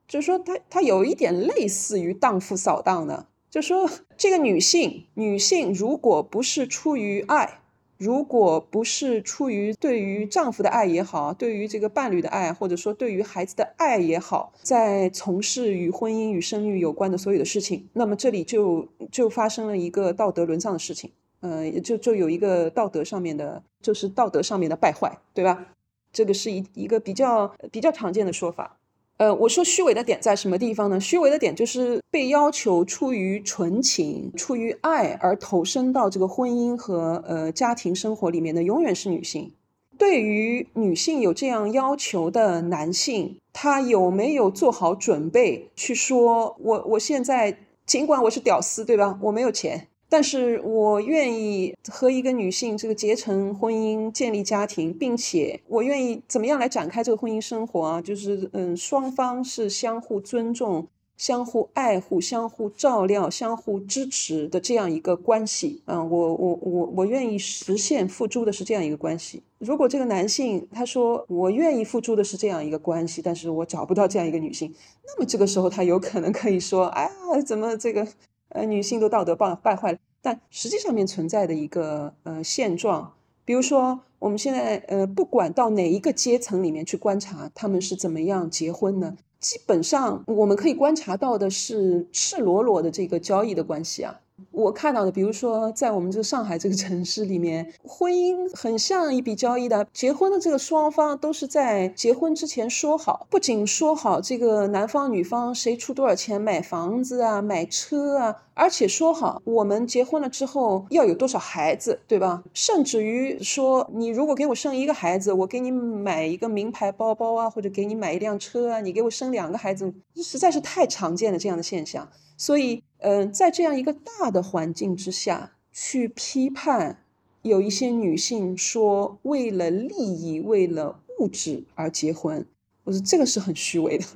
就是说，他他有一点类似于荡妇扫荡的，就说这个女性，女性如果不是出于爱，如果不是出于对于丈夫的爱也好，对于这个伴侣的爱，或者说对于孩子的爱也好，在从事与婚姻与生育有关的所有的事情，那么这里就就发生了一个道德沦丧的事情，嗯，就就有一个道德上面的，就是道德上面的败坏，对吧？这个是一一个比较比较常见的说法，呃，我说虚伪的点在什么地方呢？虚伪的点就是被要求出于纯情、出于爱而投身到这个婚姻和呃家庭生活里面的，永远是女性。对于女性有这样要求的男性，他有没有做好准备去说，我我现在尽管我是屌丝，对吧？我没有钱。但是我愿意和一个女性这个结成婚姻、建立家庭，并且我愿意怎么样来展开这个婚姻生活啊？就是嗯，双方是相互尊重、相互爱护、相互照料、相互支持的这样一个关系。嗯，我我我我愿意实现付诸的是这样一个关系。如果这个男性他说我愿意付诸的是这样一个关系，但是我找不到这样一个女性，那么这个时候他有可能可以说：哎呀，怎么这个？呃，女性都道德败败坏了，但实际上面存在的一个呃现状，比如说我们现在呃，不管到哪一个阶层里面去观察，他们是怎么样结婚呢？基本上我们可以观察到的是赤裸裸的这个交易的关系啊。我看到的，比如说在我们这个上海这个城市里面，婚姻很像一笔交易的。结婚的这个双方都是在结婚之前说好，不仅说好这个男方女方谁出多少钱买房子啊、买车啊，而且说好我们结婚了之后要有多少孩子，对吧？甚至于说，你如果给我生一个孩子，我给你买一个名牌包包啊，或者给你买一辆车啊，你给我生两个孩子，实在是太常见了这样的现象。所以，嗯，在这样一个大的环境之下去批判，有一些女性说为了利益、为了物质而结婚，我说这个是很虚伪的。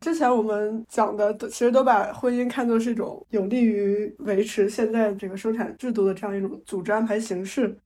之前我们讲的，其实都把婚姻看作是一种有利于维持现在这个生产制度的这样一种组织安排形式。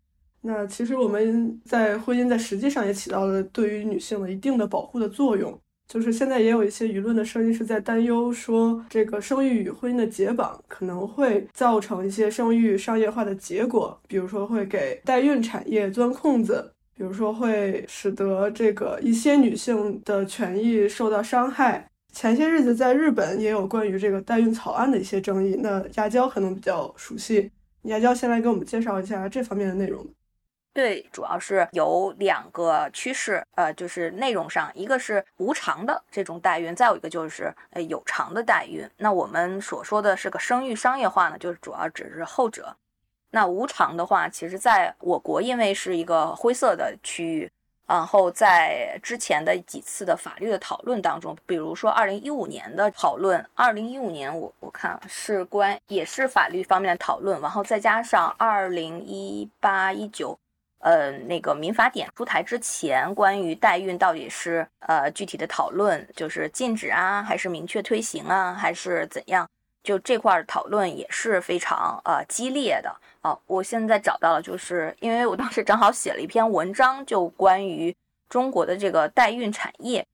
那其实我们在婚姻在实际上也起到了对于女性的一定的保护的作用。就是现在也有一些舆论的声音是在担忧说，这个生育与婚姻的解绑可能会造成一些生育商业化的结果，比如说会给代孕产业钻空子，比如说会使得这个一些女性的权益受到伤害。前些日子在日本也有关于这个代孕草案的一些争议，那亚娇可能比较熟悉，亚娇先来给我们介绍一下这方面的内容。对，主要是有两个趋势，呃，就是内容上，一个是无偿的这种代孕，再有一个就是呃有偿的代孕。那我们所说的是个生育商业化呢，就是主要指是后者。那无偿的话，其实在我国因为是一个灰色的区域，然后在之前的几次的法律的讨论当中，比如说二零一五年的讨论，二零一五年我我看是关也是法律方面的讨论，然后再加上二零一八一九。呃，那个民法典出台之前，关于代孕到底是呃具体的讨论，就是禁止啊，还是明确推行啊，还是怎样？就这块讨论也是非常呃激烈的啊。我现在找到了，就是因为我当时正好写了一篇文章，就关于中国的这个代孕产业。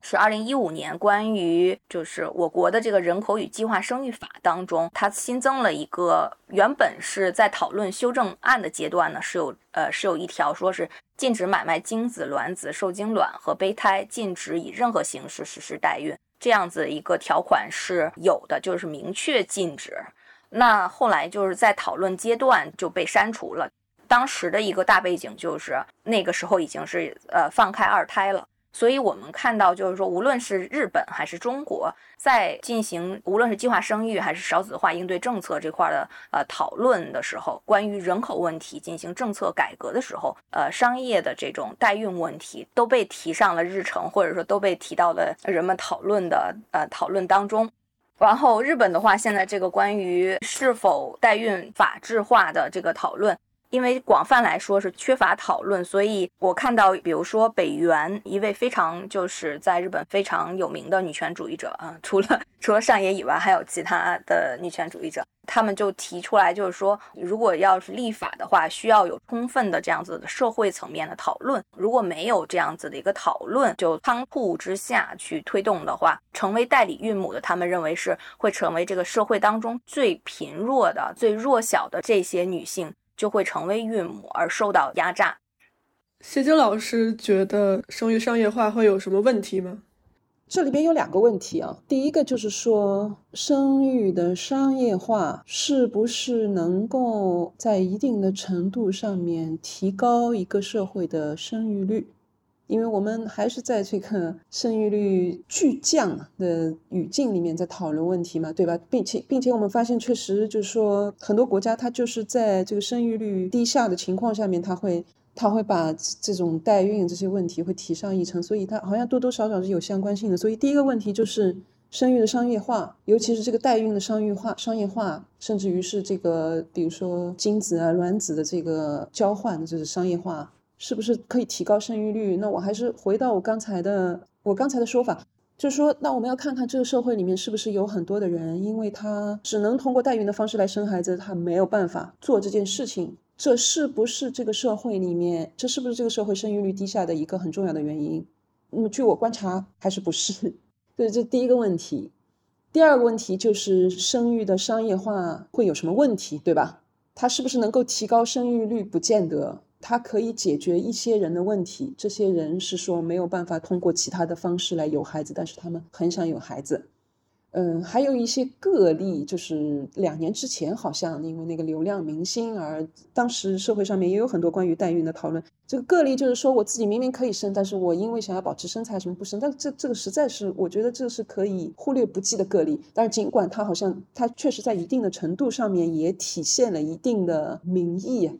是二零一五年关于就是我国的这个人口与计划生育法当中，它新增了一个原本是在讨论修正案的阶段呢，是有呃是有一条说是禁止买卖精子、卵子、受精卵和胚胎，禁止以任何形式实施代孕，这样子一个条款是有的，就是明确禁止。那后来就是在讨论阶段就被删除了。当时的一个大背景就是那个时候已经是呃放开二胎了。所以，我们看到，就是说，无论是日本还是中国，在进行无论是计划生育还是少子化应对政策这块的呃讨论的时候，关于人口问题进行政策改革的时候，呃，商业的这种代孕问题都被提上了日程，或者说都被提到了人们讨论的呃讨论当中。然后，日本的话，现在这个关于是否代孕法制化的这个讨论。因为广泛来说是缺乏讨论，所以我看到，比如说北原一位非常就是在日本非常有名的女权主义者啊，除了除了上野以外，还有其他的女权主义者，他们就提出来，就是说，如果要是立法的话，需要有充分的这样子的社会层面的讨论。如果没有这样子的一个讨论，就仓促之下去推动的话，成为代理孕母的，他们认为是会成为这个社会当中最贫弱的、最弱小的这些女性。就会成为孕母而受到压榨。谢晶老师觉得生育商业化会有什么问题吗？这里边有两个问题啊。第一个就是说，生育的商业化是不是能够在一定的程度上面提高一个社会的生育率？因为我们还是在这个生育率巨降的语境里面在讨论问题嘛，对吧？并且，并且我们发现，确实就是说，很多国家它就是在这个生育率低下的情况下面，它会，它会把这种代孕这些问题会提上议程，所以它好像多多少少是有相关性的。所以第一个问题就是生育的商业化，尤其是这个代孕的商业化、商业化，甚至于是这个，比如说精子啊、卵子的这个交换，就是商业化。是不是可以提高生育率？那我还是回到我刚才的我刚才的说法，就是说，那我们要看看这个社会里面是不是有很多的人，因为他只能通过代孕的方式来生孩子，他没有办法做这件事情。这是不是这个社会里面，这是不是这个社会生育率低下的一个很重要的原因？那么，据我观察，还是不是？对这第一个问题。第二个问题就是生育的商业化会有什么问题，对吧？它是不是能够提高生育率？不见得。它可以解决一些人的问题，这些人是说没有办法通过其他的方式来有孩子，但是他们很想有孩子。嗯，还有一些个例，就是两年之前好像因为那个流量明星而当时社会上面也有很多关于代孕的讨论。这个个例就是说我自己明明可以生，但是我因为想要保持身材什么不生，但这这个实在是我觉得这是可以忽略不计的个例。但是尽管它好像它确实在一定的程度上面也体现了一定的民意。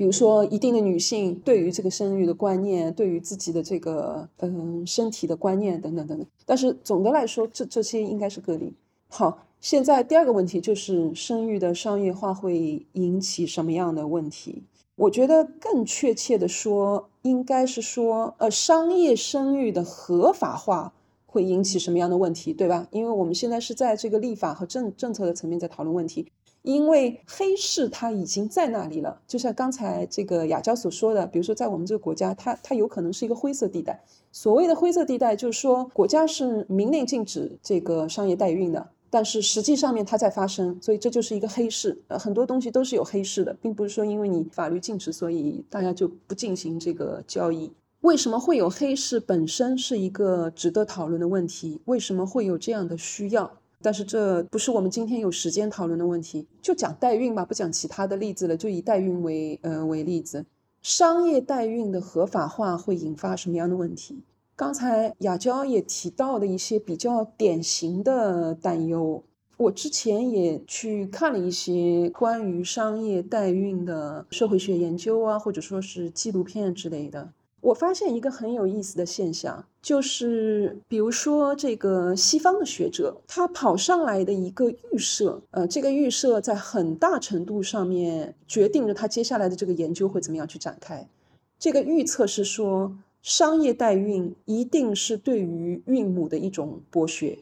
比如说，一定的女性对于这个生育的观念，对于自己的这个嗯身体的观念等等等等。但是总的来说，这这些应该是个例。好，现在第二个问题就是生育的商业化会引起什么样的问题？我觉得更确切的说，应该是说，呃，商业生育的合法化会引起什么样的问题，对吧？因为我们现在是在这个立法和政政策的层面在讨论问题。因为黑市它已经在那里了，就像刚才这个亚娇所说的，比如说在我们这个国家，它它有可能是一个灰色地带。所谓的灰色地带，就是说国家是明令禁止这个商业代孕的，但是实际上面它在发生，所以这就是一个黑市。呃，很多东西都是有黑市的，并不是说因为你法律禁止，所以大家就不进行这个交易。为什么会有黑市，本身是一个值得讨论的问题。为什么会有这样的需要？但是这不是我们今天有时间讨论的问题，就讲代孕吧，不讲其他的例子了，就以代孕为呃为例子，商业代孕的合法化会引发什么样的问题？刚才亚娇也提到的一些比较典型的担忧，我之前也去看了一些关于商业代孕的社会学研究啊，或者说是纪录片之类的。我发现一个很有意思的现象，就是比如说这个西方的学者，他跑上来的一个预设，呃，这个预设在很大程度上面决定着他接下来的这个研究会怎么样去展开。这个预测是说，商业代孕一定是对于孕母的一种剥削。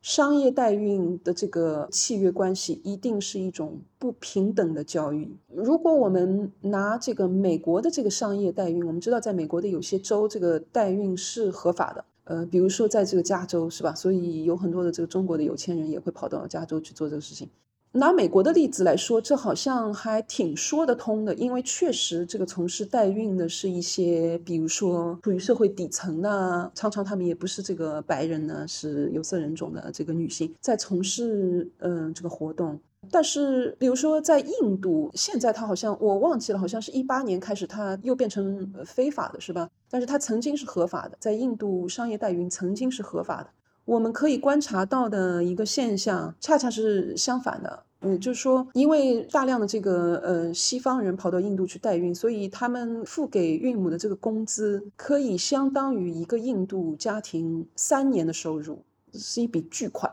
商业代孕的这个契约关系一定是一种不平等的交易。如果我们拿这个美国的这个商业代孕，我们知道在美国的有些州，这个代孕是合法的。呃，比如说在这个加州是吧？所以有很多的这个中国的有钱人也会跑到加州去做这个事情。拿美国的例子来说，这好像还挺说得通的，因为确实这个从事代孕的是一些，比如说处于社会底层的，常常他们也不是这个白人呢，是有色人种的这个女性在从事嗯这个活动。但是，比如说在印度，现在它好像我忘记了，好像是一八年开始，它又变成非法的，是吧？但是它曾经是合法的，在印度商业代孕曾经是合法的。我们可以观察到的一个现象，恰恰是相反的。嗯，就是说，因为大量的这个呃西方人跑到印度去代孕，所以他们付给孕母的这个工资，可以相当于一个印度家庭三年的收入，是一笔巨款。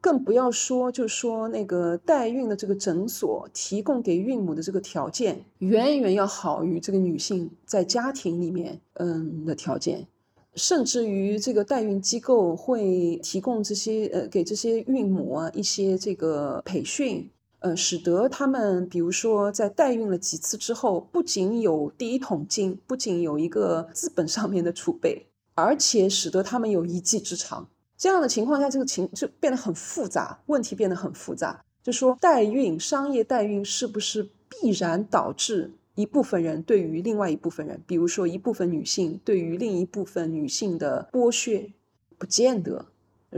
更不要说，就是说那个代孕的这个诊所提供给孕母的这个条件，远远要好于这个女性在家庭里面嗯的条件，甚至于这个代孕机构会提供这些呃给这些孕母啊一些这个培训，呃，使得他们比如说在代孕了几次之后，不仅有第一桶金，不仅有一个资本上面的储备，而且使得他们有一技之长。这样的情况下，这个情就变得很复杂，问题变得很复杂。就说代孕、商业代孕是不是必然导致一部分人对于另外一部分人，比如说一部分女性对于另一部分女性的剥削？不见得。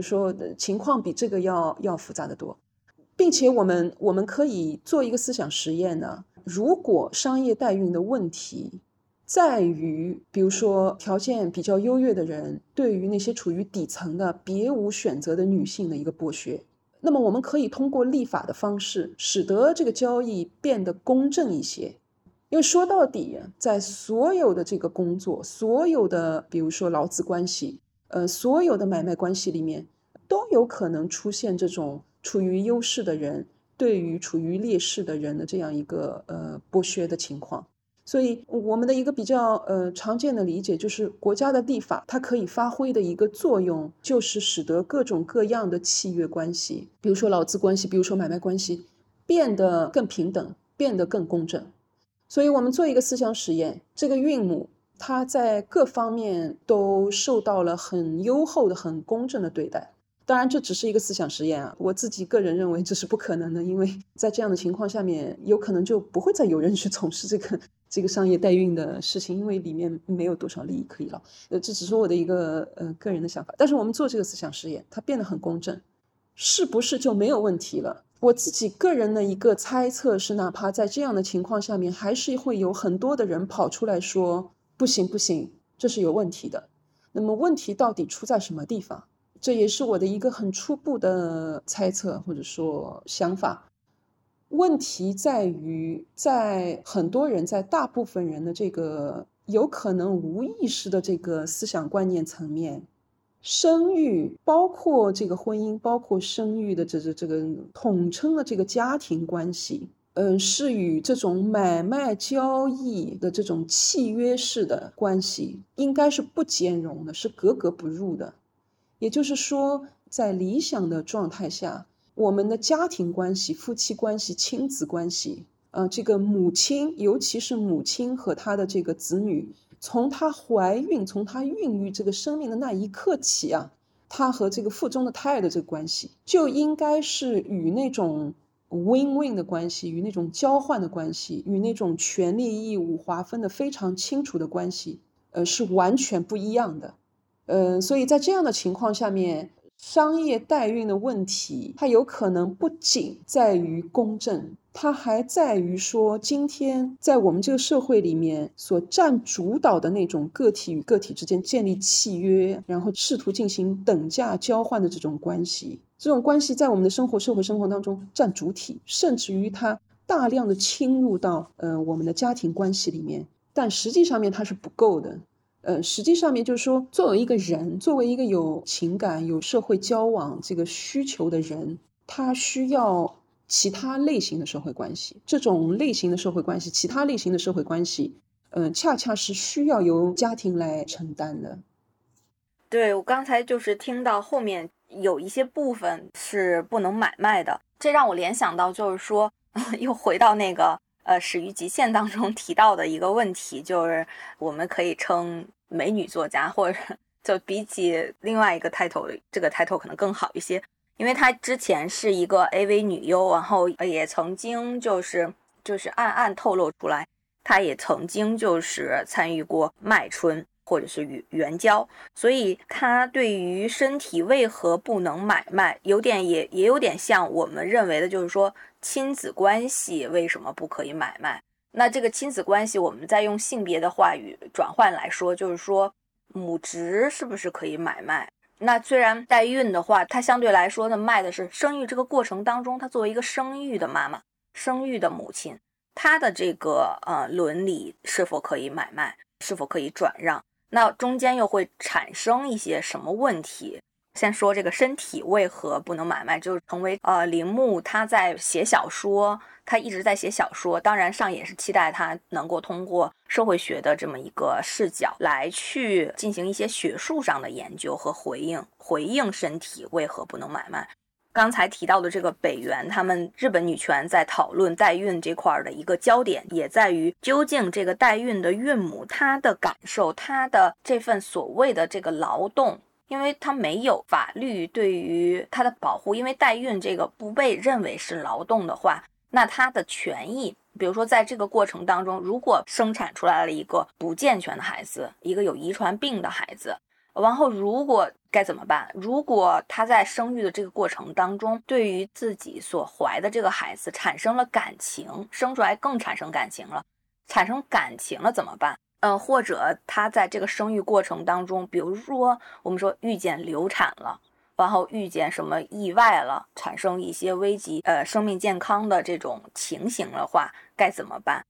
说情况比这个要要复杂的多，并且我们我们可以做一个思想实验呢。如果商业代孕的问题，在于，比如说条件比较优越的人，对于那些处于底层的别无选择的女性的一个剥削。那么，我们可以通过立法的方式，使得这个交易变得公正一些。因为说到底，在所有的这个工作，所有的比如说劳资关系，呃，所有的买卖关系里面，都有可能出现这种处于优势的人对于处于劣势的人的这样一个呃剥削的情况。所以，我们的一个比较呃常见的理解就是，国家的立法它可以发挥的一个作用，就是使得各种各样的契约关系，比如说劳资关系，比如说买卖关系，变得更平等，变得更公正。所以，我们做一个思想实验：这个孕母她在各方面都受到了很优厚的、很公正的对待。当然，这只是一个思想实验啊！我自己个人认为这是不可能的，因为在这样的情况下面，有可能就不会再有人去从事这个这个商业代孕的事情，因为里面没有多少利益可以捞。呃，这只是我的一个呃个人的想法。但是我们做这个思想实验，它变得很公正，是不是就没有问题了？我自己个人的一个猜测是，哪怕在这样的情况下面，还是会有很多的人跑出来说不行不行，这是有问题的。那么问题到底出在什么地方？这也是我的一个很初步的猜测或者说想法。问题在于，在很多人在大部分人的这个有可能无意识的这个思想观念层面，生育包括这个婚姻，包括生育的这这这个统称的这个家庭关系，嗯，是与这种买卖交易的这种契约式的关系，应该是不兼容的，是格格不入的。也就是说，在理想的状态下，我们的家庭关系、夫妻关系、亲子关系，呃，这个母亲，尤其是母亲和她的这个子女，从她怀孕、从她孕育这个生命的那一刻起啊，她和这个腹中的胎儿的这个关系，就应该是与那种 win-win 的关系、与那种交换的关系、与那种权利义务划分的非常清楚的关系，呃，是完全不一样的。嗯，所以在这样的情况下面，商业代孕的问题，它有可能不仅在于公正，它还在于说，今天在我们这个社会里面所占主导的那种个体与个体之间建立契约，然后试图进行等价交换的这种关系，这种关系在我们的生活、社会生活当中占主体，甚至于它大量的侵入到呃我们的家庭关系里面，但实际上面它是不够的。呃，实际上面就是说，作为一个人，作为一个有情感、有社会交往这个需求的人，他需要其他类型的社会关系。这种类型的社会关系，其他类型的社会关系，嗯，恰恰是需要由家庭来承担的。对我刚才就是听到后面有一些部分是不能买卖的，这让我联想到就是说，又回到那个。呃，始于极限当中 提到的一个问题，就是我们可以称美女作家或者 就比起另外一个 title，这个 title 可能更好一些，因为她之前是一个 AV 女优，然后也曾经就是就是暗暗透露出来，她也曾经就是参与过卖春或者是援援交，所以她对于身体为何不能买卖，有点也也有点像我们认为的，就是说亲子关系为什么不可以买卖？那这个亲子关系，我们再用性别的话语转换来说，就是说。母职是不是可以买卖？那虽然代孕的话，它相对来说呢，卖的是生育这个过程当中，她作为一个生育的妈妈、生育的母亲，她的这个呃伦理是否可以买卖，是否可以转让？那中间又会产生一些什么问题？先说这个身体为何不能买卖，就是成为呃铃木他在写小说。他一直在写小说，当然上也是期待他能够通过社会学的这么一个视角来去进行一些学术上的研究和回应，回应身体为何不能买卖。刚才提到的这个北原，他们日本女权在讨论代孕这块的一个焦点，也在于究竟这个代孕的孕母她的感受，她的这份所谓的这个劳动，因为她没有法律对于她的保护，因为代孕这个不被认为是劳动的话。那她的权益，比如说在这个过程当中，如果生产出来了一个不健全的孩子，一个有遗传病的孩子，然后如果该怎么办？如果他在生育的这个过程当中，对于自己所怀的这个孩子产生了感情，生出来更产生感情了，产生感情了怎么办？嗯，或者他在这个生育过程当中，比如说我们说遇见流产了。然后遇见什么意外了，产生一些危及呃生命健康的这种情形的话，该怎么办？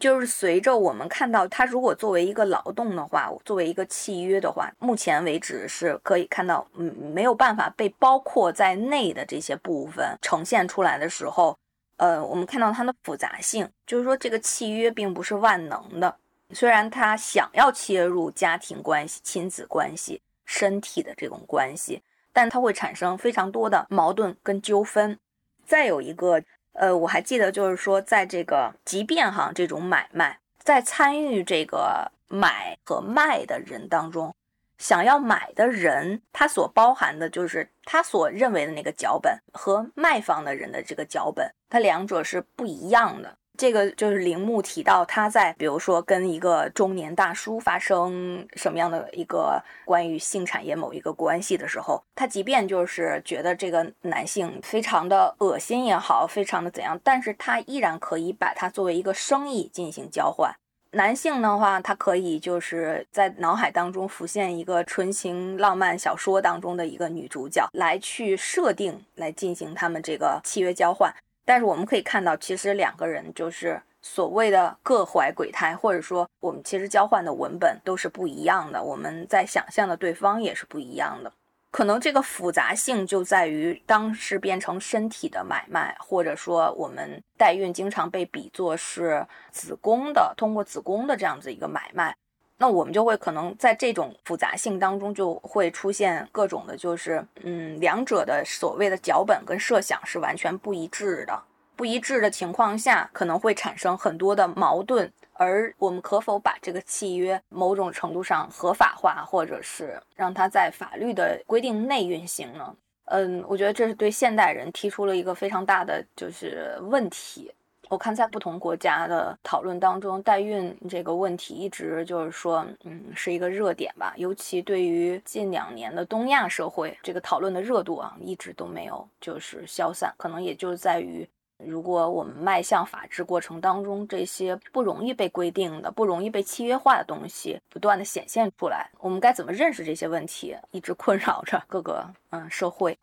就是随着我们看到，它如果作为一个劳动的话，作为一个契约的话，目前为止是可以看到，嗯，没有办法被包括在内的这些部分呈现出来的时候，呃，我们看到它的复杂性，就是说这个契约并不是万能的，虽然他想要切入家庭关系、亲子关系、身体的这种关系。但它会产生非常多的矛盾跟纠纷。再有一个，呃，我还记得就是说，在这个即便哈这种买卖，在参与这个买和卖的人当中，想要买的人他所包含的就是他所认为的那个脚本和卖方的人的这个脚本，它两者是不一样的。这个就是铃木提到他在，比如说跟一个中年大叔发生什么样的一个关于性产业某一个关系的时候，他即便就是觉得这个男性非常的恶心也好，非常的怎样，但是他依然可以把它作为一个生意进行交换。男性的话，他可以就是在脑海当中浮现一个纯情浪漫小说当中的一个女主角来去设定来进行他们这个契约交换。但是我们可以看到，其实两个人就是所谓的各怀鬼胎，或者说我们其实交换的文本都是不一样的，我们在想象的对方也是不一样的。可能这个复杂性就在于，当是变成身体的买卖，或者说我们代孕经常被比作是子宫的，通过子宫的这样子一个买卖。那我们就会可能在这种复杂性当中，就会出现各种的，就是嗯，两者的所谓的脚本跟设想是完全不一致的。不一致的情况下，可能会产生很多的矛盾。而我们可否把这个契约某种程度上合法化，或者是让它在法律的规定内运行呢？嗯，我觉得这是对现代人提出了一个非常大的就是问题。我看在不同国家的讨论当中，代孕这个问题一直就是说，嗯，是一个热点吧。尤其对于近两年的东亚社会，这个讨论的热度啊，一直都没有就是消散。可能也就在于，如果我们迈向法治过程当中，这些不容易被规定的、不容易被契约化的东西不断的显现出来，我们该怎么认识这些问题，一直困扰着各个嗯社会。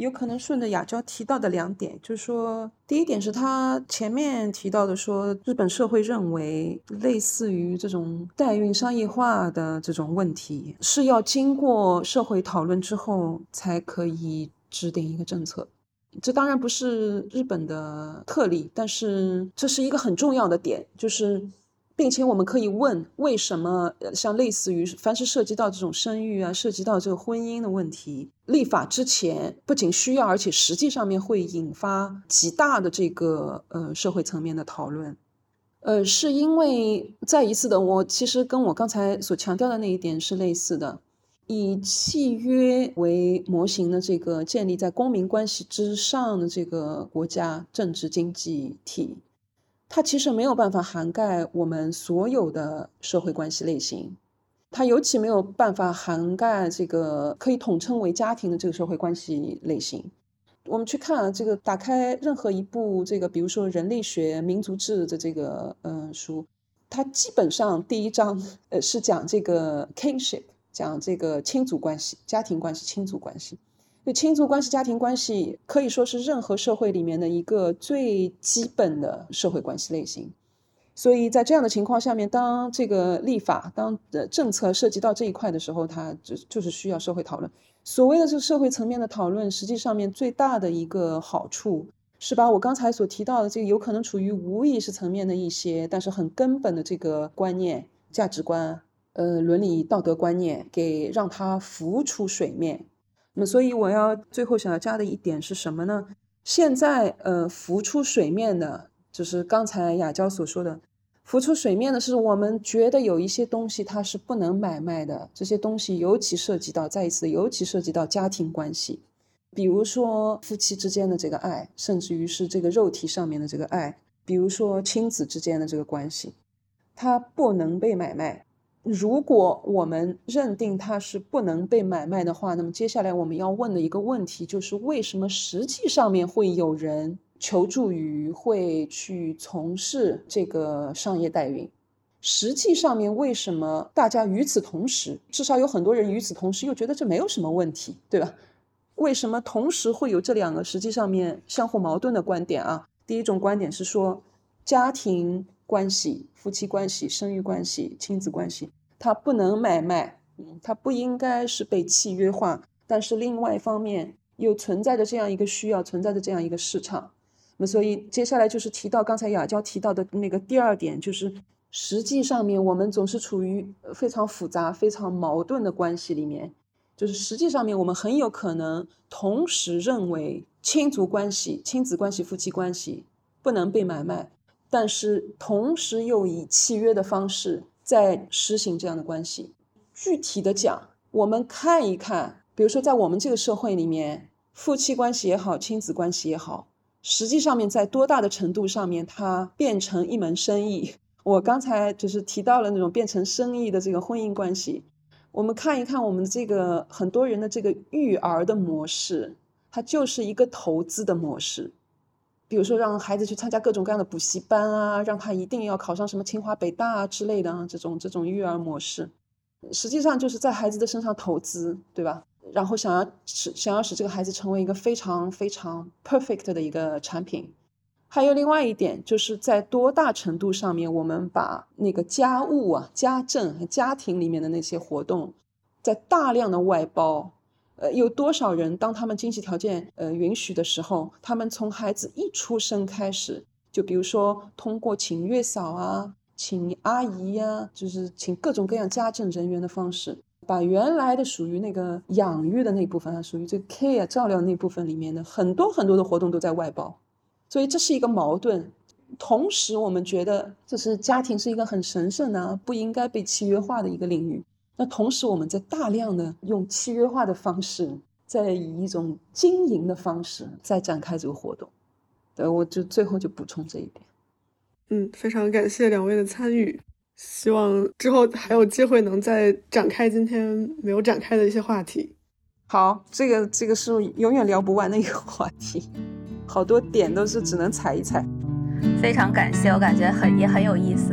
有可能顺着亚娇提到的两点，就是说，第一点是他前面提到的，说日本社会认为，类似于这种代孕商业化的这种问题，是要经过社会讨论之后才可以制定一个政策。这当然不是日本的特例，但是这是一个很重要的点，就是。并且我们可以问，为什么像类似于凡是涉及到这种生育啊，涉及到这个婚姻的问题，立法之前不仅需要，而且实际上面会引发极大的这个呃社会层面的讨论。呃，是因为再一次的，我其实跟我刚才所强调的那一点是类似的，以契约为模型的这个建立在公民关系之上的这个国家政治经济体，它其实没有办法涵盖我们所有的社会关系类型，它尤其没有办法涵盖这个可以统称为家庭的这个社会关系类型。我们去看啊，这个打开任何一部这个，比如说人类学、民族志的这个嗯书，它基本上第一章呃是讲这个 kinship。讲这个亲族关系、家庭关系、亲族关系，就亲族关系、家庭关系可以说是任何社会里面的一个最基本的社会关系类型。所以在这样的情况下面，当这个立法、当的政策涉及到这一块的时候，它就就是需要社会讨论。所谓的这个社会层面的讨论，实际上面最大的一个好处是把我刚才所提到的这个有可能处于无意识层面的一些，但是很根本的这个观念、价值观。呃，伦理道德观念给让它浮出水面。所以我要最后想要加的一点是什么呢？现在呃，浮出水面的，就是刚才亚娇所说的，浮出水面的是我们觉得有一些东西它是不能买卖的。这些东西尤其涉及到，再一次，尤其涉及到家庭关系，比如说夫妻之间的这个爱，甚至于是这个肉体上面的这个爱，比如说亲子之间的这个关系，它不能被买卖。如果我们认定它是不能被买卖的话，那么接下来我们要问的一个问题就是：为什么实际上面会有人求助于会去从事这个商业代孕？实际上面为什么大家与此同时，至少有很多人与此同时又觉得这没有什么问题，对吧？为什么同时会有这两个实际上面相互矛盾的观点啊？第一种观点是说家庭。关系、夫妻关系、生育关系、亲子关系，它不能买卖，它不应该是被契约化。但是另外一方面，又存在着这样一个需要，存在着这样一个市场。那，所以接下来就是提到刚才雅娇提到的那个第二点，就是实际上面我们总是处于非常复杂、非常矛盾的关系里面。就是实际上面我们很有可能同时认为亲族关系、亲子关系、夫妻关系不能被买卖。但是同时又以契约的方式在实行这样的关系。具体的讲，我们看一看，比如说在我们这个社会里面，夫妻关系也好，亲子关系也好，实际上面在多大的程度上面它变成一门生意？我刚才就是提到了那种变成生意的这个婚姻关系。我们看一看我们这个很多人的这个育儿的模式，它就是一个投资的模式。比如说，让孩子去参加各种各样的补习班啊，让他一定要考上什么清华北大啊之类的啊，这种这种育儿模式，实际上就是在孩子的身上投资，对吧？然后想要使想要使这个孩子成为一个非常非常 perfect 的一个产品。还有另外一点，就是在多大程度上面，我们把那个家务啊、家政家庭里面的那些活动，在大量的外包。呃，有多少人当他们经济条件呃允许的时候，他们从孩子一出生开始，就比如说通过请月嫂啊、请阿姨呀，就是请各种各样家政人员的方式，把原来的属于那个养育的那部分啊，属于这 care 照料那部分里面的很多很多的活动都在外包，所以这是一个矛盾。同时，我们觉得这是家庭是一个很神圣的、不应该被契约化的一个领域。那同时，我们在大量的用契约化的方式，在以一种经营的方式在展开这个活动。对，我就最后就补充这一点。嗯，非常感谢两位的参与，希望之后还有机会能再展开今天没有展开的一些话题。好，这个这个是永远聊不完的一个话题，好多点都是只能踩一踩。非常感谢，我感觉很也很有意思。